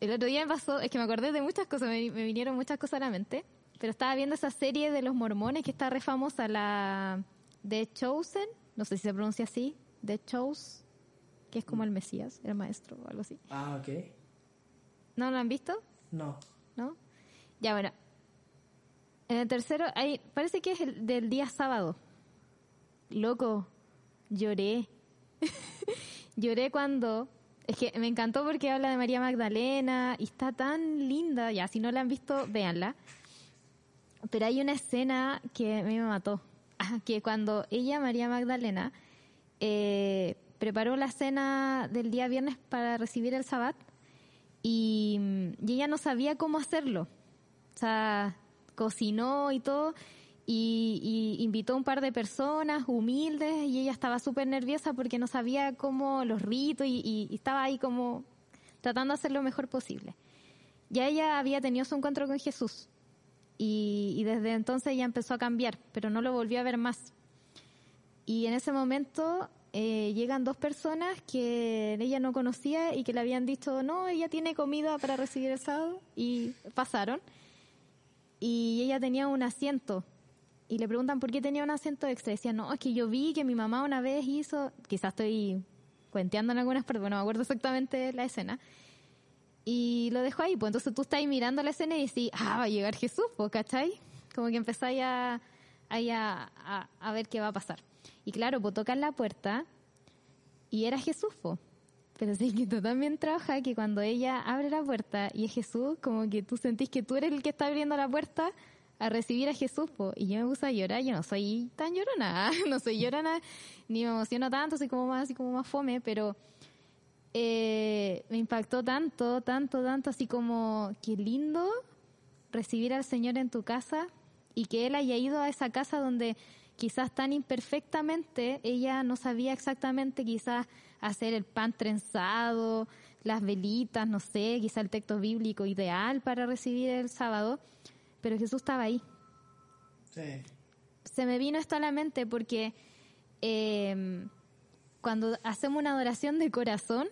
el otro día me pasó, es que me acordé de muchas cosas, me, vinieron muchas cosas a la mente, pero estaba viendo esa serie de los mormones que está re famosa, la The Chosen, no sé si se pronuncia así, The Chose, que es como el Mesías, el maestro o algo así. Ah, ok. ¿No lo han visto? No. ¿No? Ya, bueno. En el tercero, hay, parece que es el del día sábado. Loco, lloré. lloré cuando... Es que me encantó porque habla de María Magdalena y está tan linda. Ya, si no la han visto, véanla. Pero hay una escena que a mí me mató. Que cuando ella, María Magdalena, eh, preparó la cena del día viernes para recibir el sabbat y, y ella no sabía cómo hacerlo. O sea, cocinó y todo, y, y, invitó a un par de personas humildes, y ella estaba súper nerviosa porque no sabía cómo los ritos, y, y, estaba ahí como tratando de hacer lo mejor posible. Ya ella había tenido su encuentro con Jesús, y, desde entonces ella empezó a cambiar, pero no lo volvió a ver más. Y en ese momento eh, llegan dos personas que ella no conocía y que le habían dicho, no, ella tiene comida para recibir el sábado, y pasaron y ella tenía un asiento. Y le preguntan por qué tenía un asiento extra. Decía, no, es que yo vi que mi mamá una vez hizo, quizás estoy cuenteando en algunas bueno, no me acuerdo exactamente la escena. Y lo dejó ahí, pues entonces tú estás ahí mirando la escena y decís, ah, va a llegar Jesús, pues, ¿cachai? Como que empezáis a, a, a, ver qué va a pasar. Y claro, pues tocan la puerta y era Jesús, pues. Pero sí que tú también trabajas que cuando ella abre la puerta y es Jesús, como que tú sentís que tú eres el que está abriendo la puerta a recibir a Jesús, po. y yo me puse a llorar, yo no soy tan llorona, no soy llorona, ni me emociono tanto, soy como más, así como más fome, pero eh, me impactó tanto, tanto, tanto, así como, qué lindo recibir al Señor en tu casa y que Él haya ido a esa casa donde quizás tan imperfectamente ella no sabía exactamente quizás hacer el pan trenzado, las velitas, no sé, quizá el texto bíblico ideal para recibir el sábado, pero Jesús estaba ahí. Sí. Se me vino esto a la mente porque eh, cuando hacemos una adoración de corazón,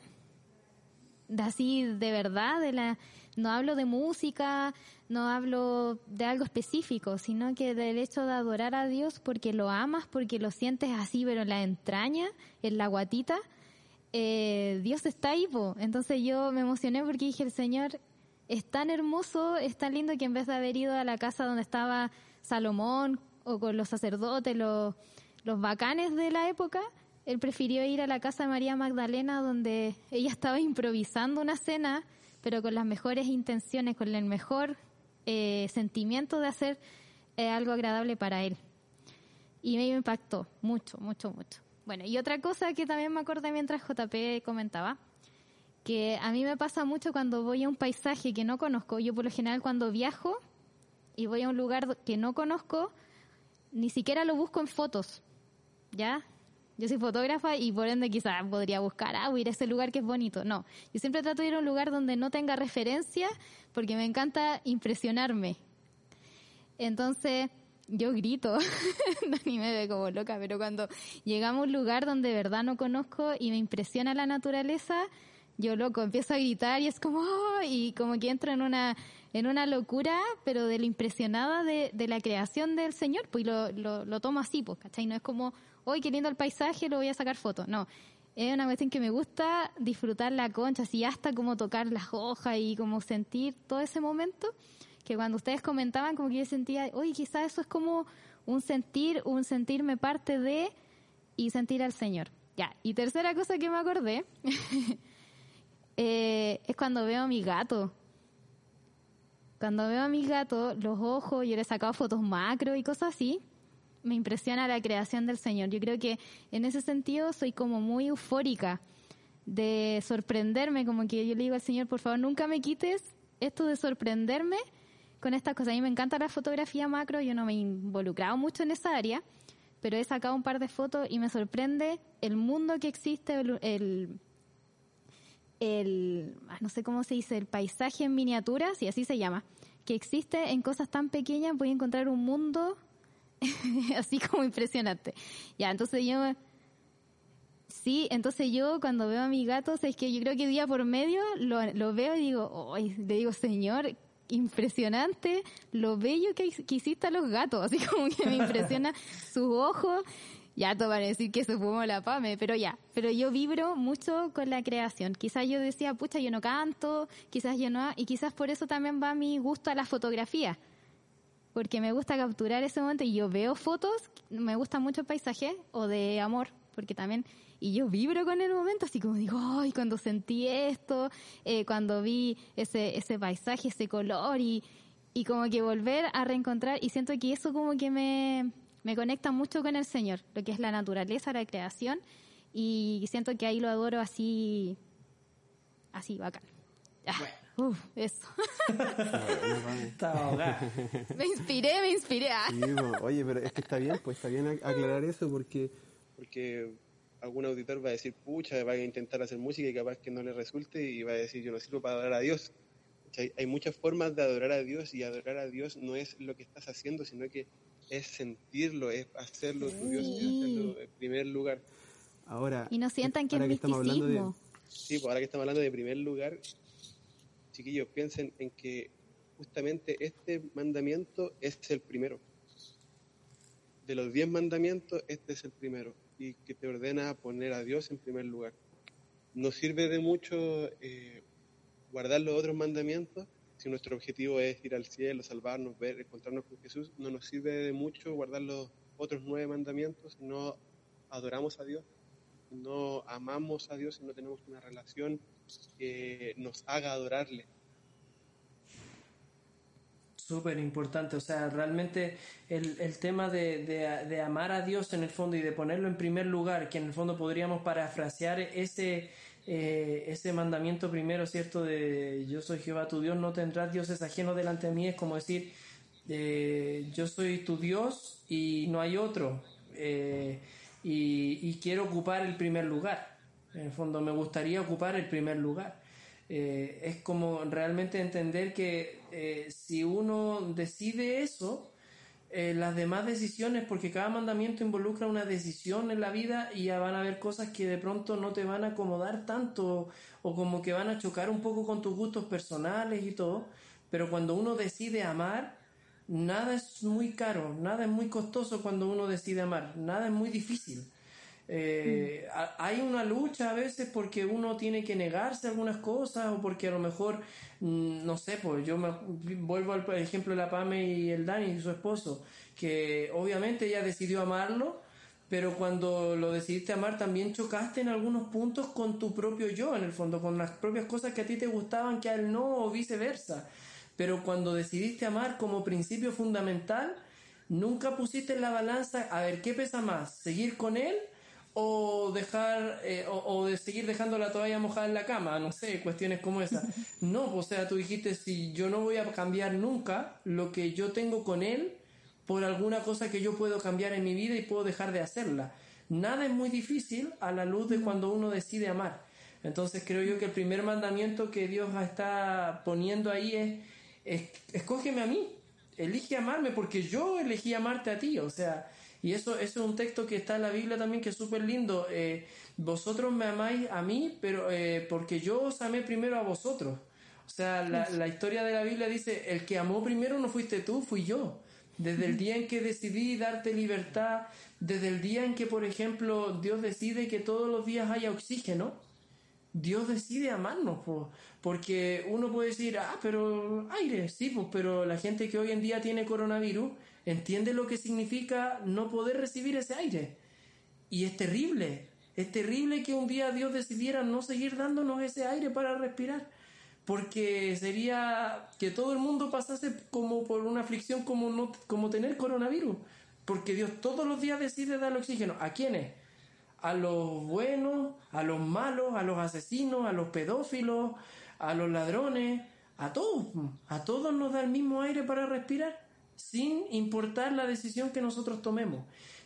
de así de verdad, de la, no hablo de música, no hablo de algo específico, sino que del hecho de adorar a Dios porque lo amas, porque lo sientes así, pero en la entraña, en la guatita, eh, Dios está ahí, entonces yo me emocioné porque dije, el Señor es tan hermoso, es tan lindo que en vez de haber ido a la casa donde estaba Salomón o con los sacerdotes, los, los bacanes de la época, él prefirió ir a la casa de María Magdalena donde ella estaba improvisando una cena, pero con las mejores intenciones, con el mejor eh, sentimiento de hacer eh, algo agradable para él. Y me impactó mucho, mucho, mucho. Bueno, y otra cosa que también me acordé mientras JP comentaba, que a mí me pasa mucho cuando voy a un paisaje que no conozco. Yo por lo general cuando viajo y voy a un lugar que no conozco, ni siquiera lo busco en fotos, ¿ya? Yo soy fotógrafa y por ende quizás podría buscar, ah, ir a ese lugar que es bonito. No, yo siempre trato de ir a un lugar donde no tenga referencia porque me encanta impresionarme. Entonces, yo grito, ni me ve como loca, pero cuando llegamos a un lugar donde de verdad no conozco y me impresiona la naturaleza, yo loco, empiezo a gritar y es como, oh", y como que entro en una, en una locura, pero de lo impresionada de, de la creación del Señor, pues lo, lo, lo tomo así, pues, ¿cachai? No es como, hoy qué lindo el paisaje, lo voy a sacar foto, no. Es una cuestión que me gusta disfrutar la concha, así hasta como tocar las hojas y como sentir todo ese momento que cuando ustedes comentaban, como que yo sentía, oye, quizás eso es como un sentir, un sentirme parte de y sentir al Señor. Ya, y tercera cosa que me acordé eh, es cuando veo a mi gato. Cuando veo a mi gato, los ojos, yo le he sacado fotos macro y cosas así, me impresiona la creación del Señor. Yo creo que en ese sentido soy como muy eufórica de sorprenderme, como que yo le digo al Señor, por favor, nunca me quites esto de sorprenderme con estas cosas. A mí me encanta la fotografía macro, yo no me he involucrado mucho en esa área, pero he sacado un par de fotos y me sorprende el mundo que existe, el, el, ah, no sé cómo se dice, el paisaje en miniaturas, y así se llama, que existe en cosas tan pequeñas, voy a encontrar un mundo así como impresionante. Ya, entonces yo, sí, entonces yo cuando veo a mis gatos, es que yo creo que día por medio lo, lo veo y digo, le digo, señor, impresionante lo bello que, que hiciste a los gatos, así como que me impresiona sus ojos. Ya te van a decir que se fumó la pame, pero ya, pero yo vibro mucho con la creación. Quizás yo decía, pucha, yo no canto, quizás yo no, y quizás por eso también va mi gusto a la fotografía, porque me gusta capturar ese momento y yo veo fotos, me gusta mucho el paisaje o de amor, porque también y yo vibro con el momento, así como digo, ay, cuando sentí esto, eh, cuando vi ese, ese paisaje, ese color y, y como que volver a reencontrar y siento que eso como que me, me conecta mucho con el Señor, lo que es la naturaleza, la creación y siento que ahí lo adoro así, así, bacán. Uf, eso. me inspiré, me inspiré. Ah. oye, pero es que está bien, pues está bien aclarar eso porque... Porque algún auditor va a decir, pucha, va a intentar hacer música y capaz que no le resulte y va a decir, yo no sirvo para adorar a Dios. Hay, muchas formas de adorar a Dios y adorar a Dios no es lo que estás haciendo, sino que es sentirlo, es hacerlo tu Dios, hacerlo en primer lugar. Ahora, y no sientan que es misticismo. sí, pues ahora que estamos hablando de primer lugar, chiquillos, piensen en que justamente este mandamiento es el primero. De los diez mandamientos, este es el primero y que te ordena poner a Dios en primer lugar. No sirve de mucho eh, guardar los otros mandamientos si nuestro objetivo es ir al cielo, salvarnos, ver, encontrarnos con Jesús. No nos sirve de mucho guardar los otros nueve mandamientos si no adoramos a Dios, no amamos a Dios, y no tenemos una relación que nos haga adorarle. Súper importante, o sea, realmente el, el tema de, de, amar a Dios en el fondo y de ponerlo en primer lugar, que en el fondo podríamos parafrasear ese, eh, ese mandamiento primero, ¿cierto? De yo soy Jehová tu Dios, no tendrás dioses ajenos delante de mí, es como decir, eh, yo soy tu Dios y no hay otro, eh, y, y quiero ocupar el primer lugar, en el fondo me gustaría ocupar el primer lugar. Eh, es como realmente entender que eh, si uno decide eso, eh, las demás decisiones, porque cada mandamiento involucra una decisión en la vida y ya van a haber cosas que de pronto no te van a acomodar tanto o como que van a chocar un poco con tus gustos personales y todo, pero cuando uno decide amar, nada es muy caro, nada es muy costoso cuando uno decide amar, nada es muy difícil. Eh, hay una lucha a veces porque uno tiene que negarse algunas cosas o porque a lo mejor, mm, no sé, pues yo me vuelvo al ejemplo de la Pame y el Dani, y su esposo, que obviamente ella decidió amarlo, pero cuando lo decidiste amar también chocaste en algunos puntos con tu propio yo, en el fondo, con las propias cosas que a ti te gustaban que a él no o viceversa. Pero cuando decidiste amar como principio fundamental, nunca pusiste en la balanza a ver qué pesa más, seguir con él o dejar eh, o, de seguir dejando la toalla mojada en la cama, no sé, cuestiones como esa. No, o sea, tú dijiste si yo no voy a cambiar nunca lo que yo tengo con él por alguna cosa que yo puedo cambiar en mi vida y puedo dejar de hacerla. Nada es muy difícil a la luz de cuando uno decide amar. Entonces creo yo que el primer mandamiento que Dios está poniendo ahí es, es escógeme a mí, elige amarme porque yo elegí amarte a ti, o sea, y eso, eso es un texto que está en la Biblia también que es súper lindo. Eh, vosotros me amáis a mí, pero eh, porque yo os amé primero a vosotros. O sea, la, la, historia de la Biblia dice, el que amó primero no fuiste tú, fui yo. Desde el día en que decidí darte libertad, desde el día en que, por ejemplo, Dios decide que todos los días haya oxígeno, Dios decide amarnos, porque uno puede decir, ah, pero aire, sí, pues, pero la gente que hoy en día tiene coronavirus entiende lo que significa no poder recibir ese aire. Y es terrible, es terrible que un día Dios decidiera no seguir dándonos ese aire para respirar, porque sería que todo el mundo pasase como por una aflicción como, no, como tener coronavirus, porque Dios todos los días decide dar oxígeno. ¿A quiénes? A los buenos, a los malos, a los asesinos, a los pedófilos, a los ladrones, A todos, a todos nos da el mismo aire para respirar, sin importar la decisión que nosotros tomemos.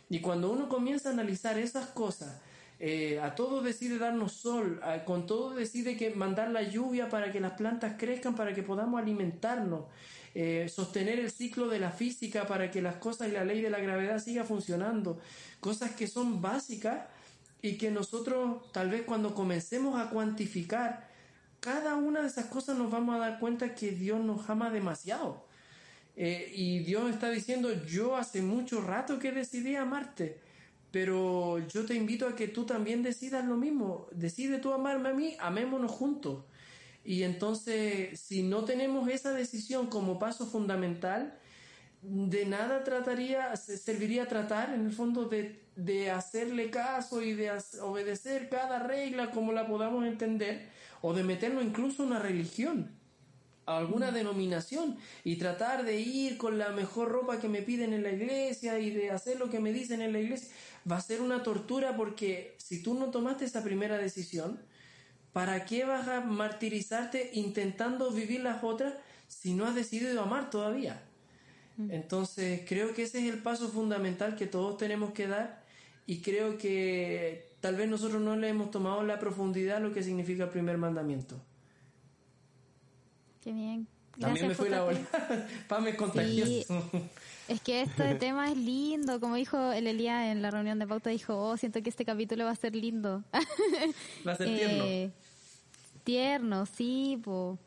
Y cuando uno comienza a analizar esas cosas, eh, a todo decide darnos sol, con todo decide que mandar la lluvia para que las plantas crezcan, para que podamos alimentarnos, eh, sostener el ciclo de la física para que las cosas y la ley de la gravedad siga funcionando, cosas que son básicas y que nosotros tal vez cuando comencemos a cuantificar cada una de esas cosas nos vamos a dar cuenta que Dios nos ama demasiado. Eh, y Dios está diciendo, yo hace mucho rato que decidí amarte pero yo te invito a que tú también decidas lo mismo. Decide tú amarme a mí, amémonos juntos. Y entonces, si no tenemos esa decisión como paso fundamental, de nada trataría, serviría tratar en el fondo de, de hacerle caso y de obedecer cada regla como la podamos entender, o de meternos incluso una religión a alguna denominación y tratar de ir con la mejor ropa que me piden en la iglesia y de hacer lo que me dicen en la iglesia va a ser una tortura porque si tú no tomaste esa primera decisión, ¿para qué vas a martirizarte intentando vivir las otras si no has decidido amar todavía? Mm. Entonces creo que ese es el paso fundamental que todos tenemos que dar y creo que tal vez nosotros no le hemos tomado la profundidad lo que significa el primer mandamiento. Qué bien. También me fui la bola. Pame Es que este tema es lindo, como dijo el Elías en la reunión de pauta, dijo, oh, siento que este capítulo va a ser lindo. Va a ser tierno. Eh, tierno, sí, po.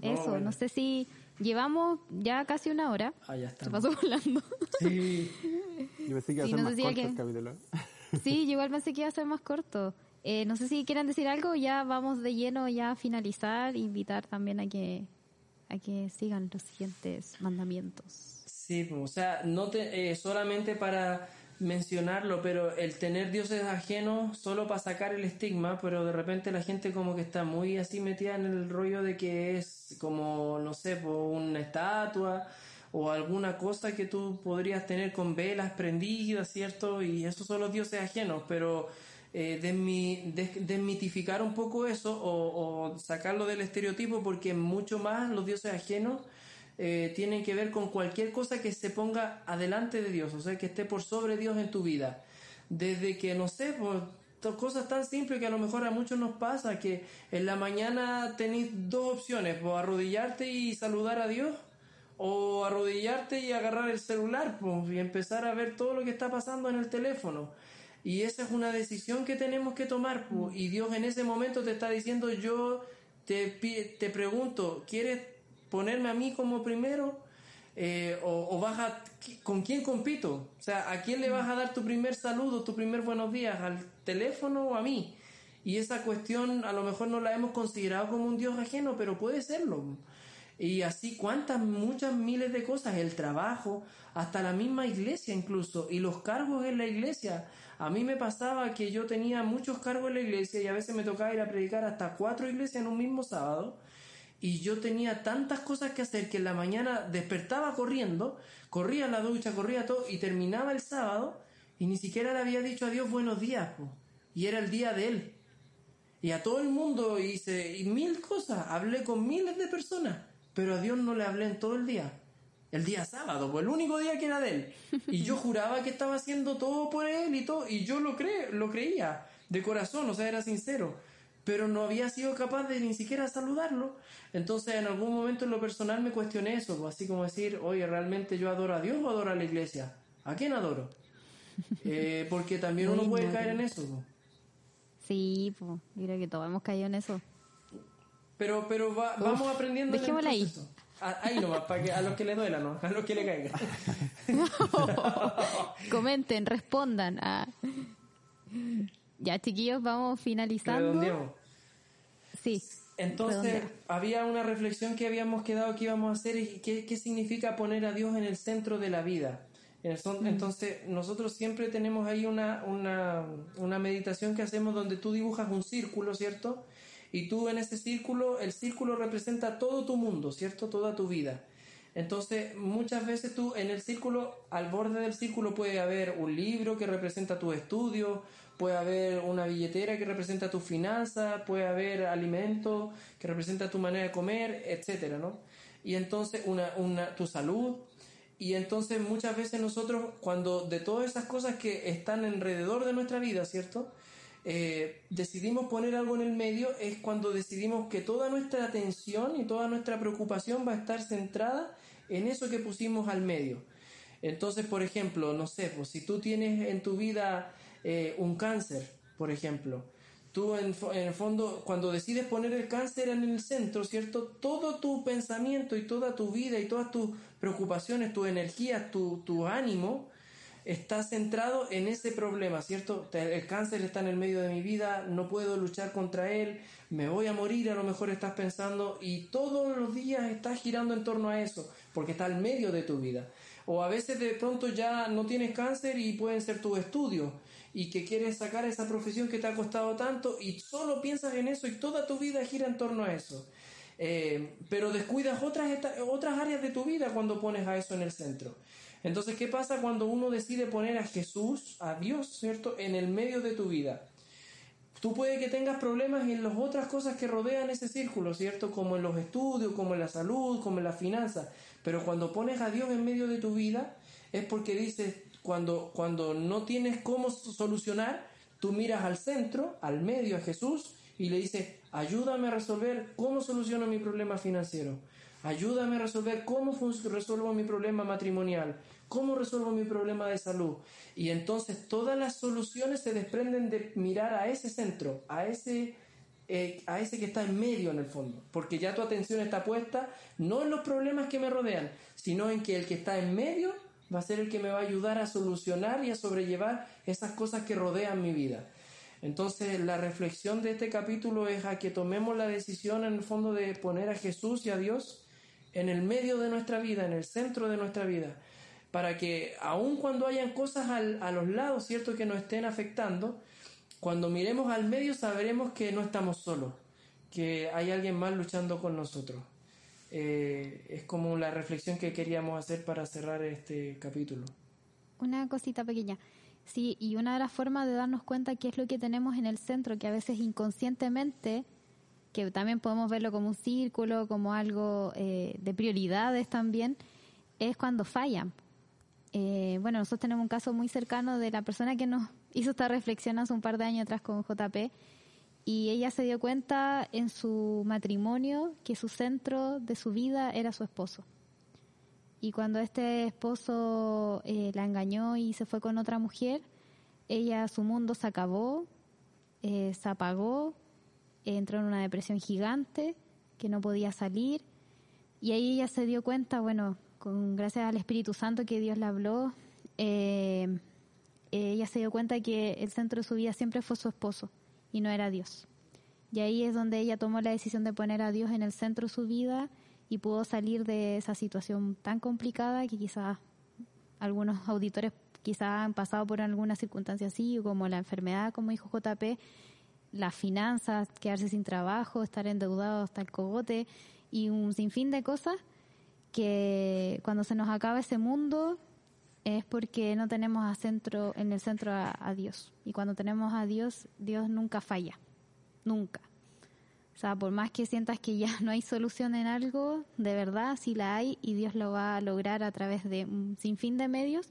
Eso, no sé si llevamos ya casi una hora. Ah, ya está. Se pasó volando. Sí. Yo pensé que iba a ser más corto el capítulo. Sí, yo igual pensé que iba a ser más corto. Eh, no sé si quieren decir algo, ya vamos de lleno ya a finalizar, invitar también a que a que sigan los siguientes mandamientos. Sí, pues, o sea, no eh, solamente para mencionarlo, pero el tener dioses ajenos solo para sacar el estigma, pero de repente la gente como que está muy así metida en el rollo de que es como, no sé, pues, una estatua o alguna cosa que tú podrías tener con velas prendidas, ¿cierto? Y esos son los dioses ajenos, pero eh, desmitificar un poco eso o, sacarlo del estereotipo porque mucho más los dioses ajenos eh, tienen que ver con cualquier cosa que se ponga adelante de Dios, o sea, que esté por sobre Dios en tu vida. Desde que, no sé, pues, cosas tan simples que a lo mejor a muchos nos pasa, que en la mañana tenéis dos opciones, pues, arrodillarte y saludar a Dios, o arrodillarte y agarrar el celular, pues, y empezar a ver todo lo que está pasando en el teléfono. Y esa es una decisión que tenemos que tomar, y Dios en ese momento te está diciendo, yo te, te pregunto, ¿quieres ponerme a mí como primero eh, o, vas a, con quién compito, o sea, a quién le vas a dar tu primer saludo, tu primer buenos días, al teléfono o a mí. Y esa cuestión a lo mejor no la hemos considerado como un Dios ajeno, pero puede serlo. Y así cuántas, muchas miles de cosas, el trabajo, hasta la misma iglesia incluso, y los cargos en la iglesia. A mí me pasaba que yo tenía muchos cargos en la iglesia y a veces me tocaba ir a predicar hasta cuatro iglesias en un mismo sábado y yo tenía tantas cosas que hacer que en la mañana despertaba corriendo, corría la ducha, corría todo y terminaba el sábado y ni siquiera le había dicho a Dios buenos días, y era el día de él. Y a todo el mundo hice y mil cosas, hablé con miles de personas, pero a Dios no le hablé en todo el día. El día sábado, pues el único día que era de él. Y yo juraba que estaba haciendo todo por él y todo, y yo lo, cre lo creía de corazón, o sea, era sincero pero no había sido capaz de ni siquiera saludarlo. Entonces en algún momento en lo personal me cuestioné eso, pues, así como decir, oye, ¿realmente yo adoro a Dios o adoro a la iglesia? ¿A quién adoro? Eh, porque también uno puede caer en eso. Pues. Sí, pues, mira que todos hemos caído en eso. Pero, pero vamos aprendiendo. Dejémosla ahí. Ahí nomás, para que, a los que les duela, ¿no? A los que le caiga. Comenten, respondan. a... Ah. Ya, chiquillos, vamos finalizando. Sí. Entonces, había una reflexión que habíamos quedado que íbamos a hacer y qué, qué significa poner a Dios en el centro de la vida. Mm. Entonces, nosotros siempre tenemos ahí una, una, una meditación que hacemos donde tú dibujas un círculo, ¿cierto? Y tú en ese círculo, el círculo representa todo tu mundo, ¿cierto? Toda tu vida. Entonces, muchas veces tú en el círculo, al borde del círculo puede haber un libro que representa tu estudio, puede haber una billetera que representa tu finanza, puede haber alimento que representa tu manera de comer, etcétera, ¿no? Y entonces una, una, tu salud. Y entonces muchas veces nosotros, cuando de todas esas cosas que están alrededor de nuestra vida, ¿cierto? Eh, decidimos poner algo en el medio, es cuando decidimos que toda nuestra atención y toda nuestra preocupación va a estar centrada en eso que pusimos al medio. Entonces, por ejemplo, no sé, pues si tú tienes en tu vida eh, un cáncer, por ejemplo, tú en, el fondo, cuando decides poner el cáncer en el centro, ¿cierto? Todo tu pensamiento y toda tu vida y todas tus preocupaciones, tu energía, tu, tu ánimo, está centrado en ese problema, ¿cierto? El cáncer está en el medio de mi vida, no puedo luchar contra él, me voy a morir, a lo mejor estás pensando, y todos los días estás girando en torno a eso, porque está al medio de tu vida. O a veces de pronto ya no tienes cáncer y pueden ser tus estudios y que quieres sacar esa profesión que te ha costado tanto y solo piensas en eso y toda tu vida gira en torno a eso. Eh, pero descuidas otras, otras áreas de tu vida cuando pones a eso en el centro. Entonces, ¿qué pasa cuando uno decide poner a Jesús, a Dios, ¿cierto?, en el medio de tu vida. Tú puede que tengas problemas en las otras cosas que rodean ese círculo, ¿cierto? Como en los estudios, como en la salud, como en la finanza. Pero cuando pones a Dios en medio de tu vida, es porque dices, cuando, cuando no tienes cómo solucionar, tú miras al centro, al medio, a Jesús, y le dices, ayúdame a resolver cómo soluciono mi problema financiero. Ayúdame a resolver cómo resuelvo mi problema matrimonial, cómo resuelvo mi problema de salud. Y entonces todas las soluciones se desprenden de mirar a ese centro, a ese, eh, a ese que está en medio en el fondo. Porque ya tu atención está puesta no en los problemas que me rodean, sino en que el que está en medio va a ser el que me va a ayudar a solucionar y a sobrellevar esas cosas que rodean mi vida. Entonces la reflexión de este capítulo es a que tomemos la decisión en el fondo de poner a Jesús y a Dios en el medio de nuestra vida, en el centro de nuestra vida, para que aun cuando hayan cosas a los lados, ¿cierto?, que nos estén afectando, cuando miremos al medio sabremos que no estamos solos, que hay alguien más luchando con nosotros. Eh, es como la reflexión que queríamos hacer para cerrar este capítulo. Una cosita pequeña. Sí, y una de las formas de darnos cuenta qué es lo que tenemos en el centro, que a veces inconscientemente que también podemos verlo como un círculo, como algo eh, de prioridades también, es cuando fallan. Eh, bueno, nosotros tenemos un caso muy cercano de la persona que nos hizo esta reflexión hace un par de años atrás con JP y ella se dio cuenta en su matrimonio que su centro de su vida era su esposo. Y cuando este esposo eh, la engañó y se fue con otra mujer, ella, su mundo se acabó, se apagó, entró en una depresión gigante, que no podía salir, y ahí ella se dio cuenta, bueno, con gracias al Espíritu Santo que Dios le habló, eh, ella se dio cuenta que el centro de su vida siempre fue su esposo y no era Dios. Y ahí es donde ella tomó la decisión de poner a Dios en el centro de su vida y pudo salir de esa situación tan complicada que quizás algunos auditores quizás han pasado por alguna circunstancia así, como la enfermedad, como dijo JP, las finanzas, quedarse sin trabajo, estar endeudado hasta el cogote y un sinfín de cosas que cuando se nos acaba ese mundo es porque no tenemos a centro, en el centro a, Dios. Y cuando tenemos a Dios, Dios nunca falla. Nunca. O sea, por más que sientas que ya no hay solución en algo, de verdad sí la hay y Dios lo va a lograr a través de un sinfín de medios,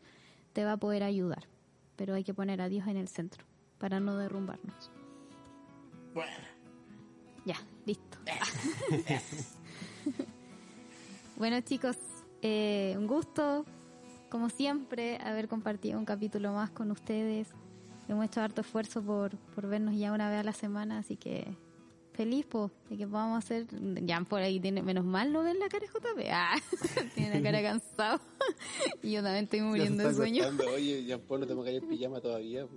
te va a poder ayudar. Pero hay que poner a Dios en el centro para no derrumbarnos. Bueno. Ya, listo. bueno chicos, eh, un gusto, como siempre, haber compartido un capítulo más con ustedes. Hemos hecho harto esfuerzo por, por vernos ya una vez a la semana, así que feliz de que podamos hacer ya por ahí tiene menos mal no ven la cara de JP ah, tiene la cara cansado y yo también estoy muriendo de sueño. oye ya no tengo que ir pijama todavía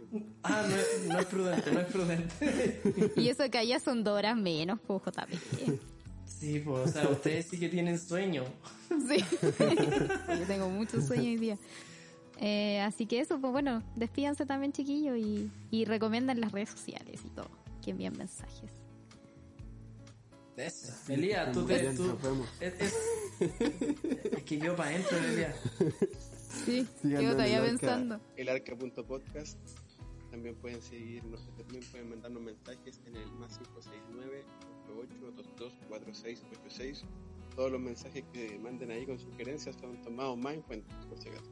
ah no es, no es, prudente no es prudente. Y eso que allá son dos horas menos pues JP sí pues o sea ustedes sí que tienen sueño sí yo tengo mucho sueño hoy día eh, así que eso, pues bueno, despídanse también chiquillos y, y recomiendan las redes sociales y todo, que envíen mensajes. Eso. Elías, tú te. Tú, es, es, es, que yo para adentro, Elías. Sí, yo todavía pensando. El arca.podcast. también pueden seguir, también pueden mandarnos mensajes en el más 569 88224686 Todos los mensajes que manden ahí con sugerencias son tomados más en cuenta, por si acaso.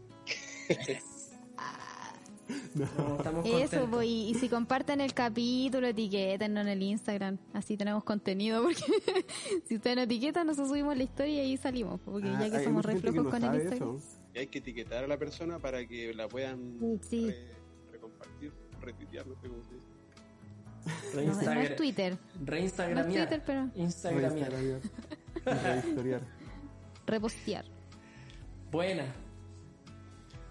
Eso, pues, y, si comparten el capítulo, etiquétenlo en el Instagram. Así tenemos contenido, porque si ustedes nos etiquetan, nosotros subimos la historia y ahí salimos. Porque ya que somos reflejos con el Instagram. Y hay que etiquetar a la persona para que la puedan sí. recompartir, retuitear, no sé cómo se dice. No, es Twitter. Reinstagramiar. No es Twitter, pero... Instagramiar. Repostear. Buena.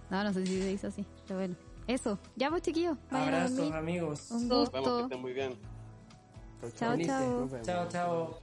No, no sé si se dice así, pero bueno. Eso, ya pues chiquillos. Abrazos amigos. Un gusto. Vamos, que estén muy bien. Chao, chao. Chao, chao.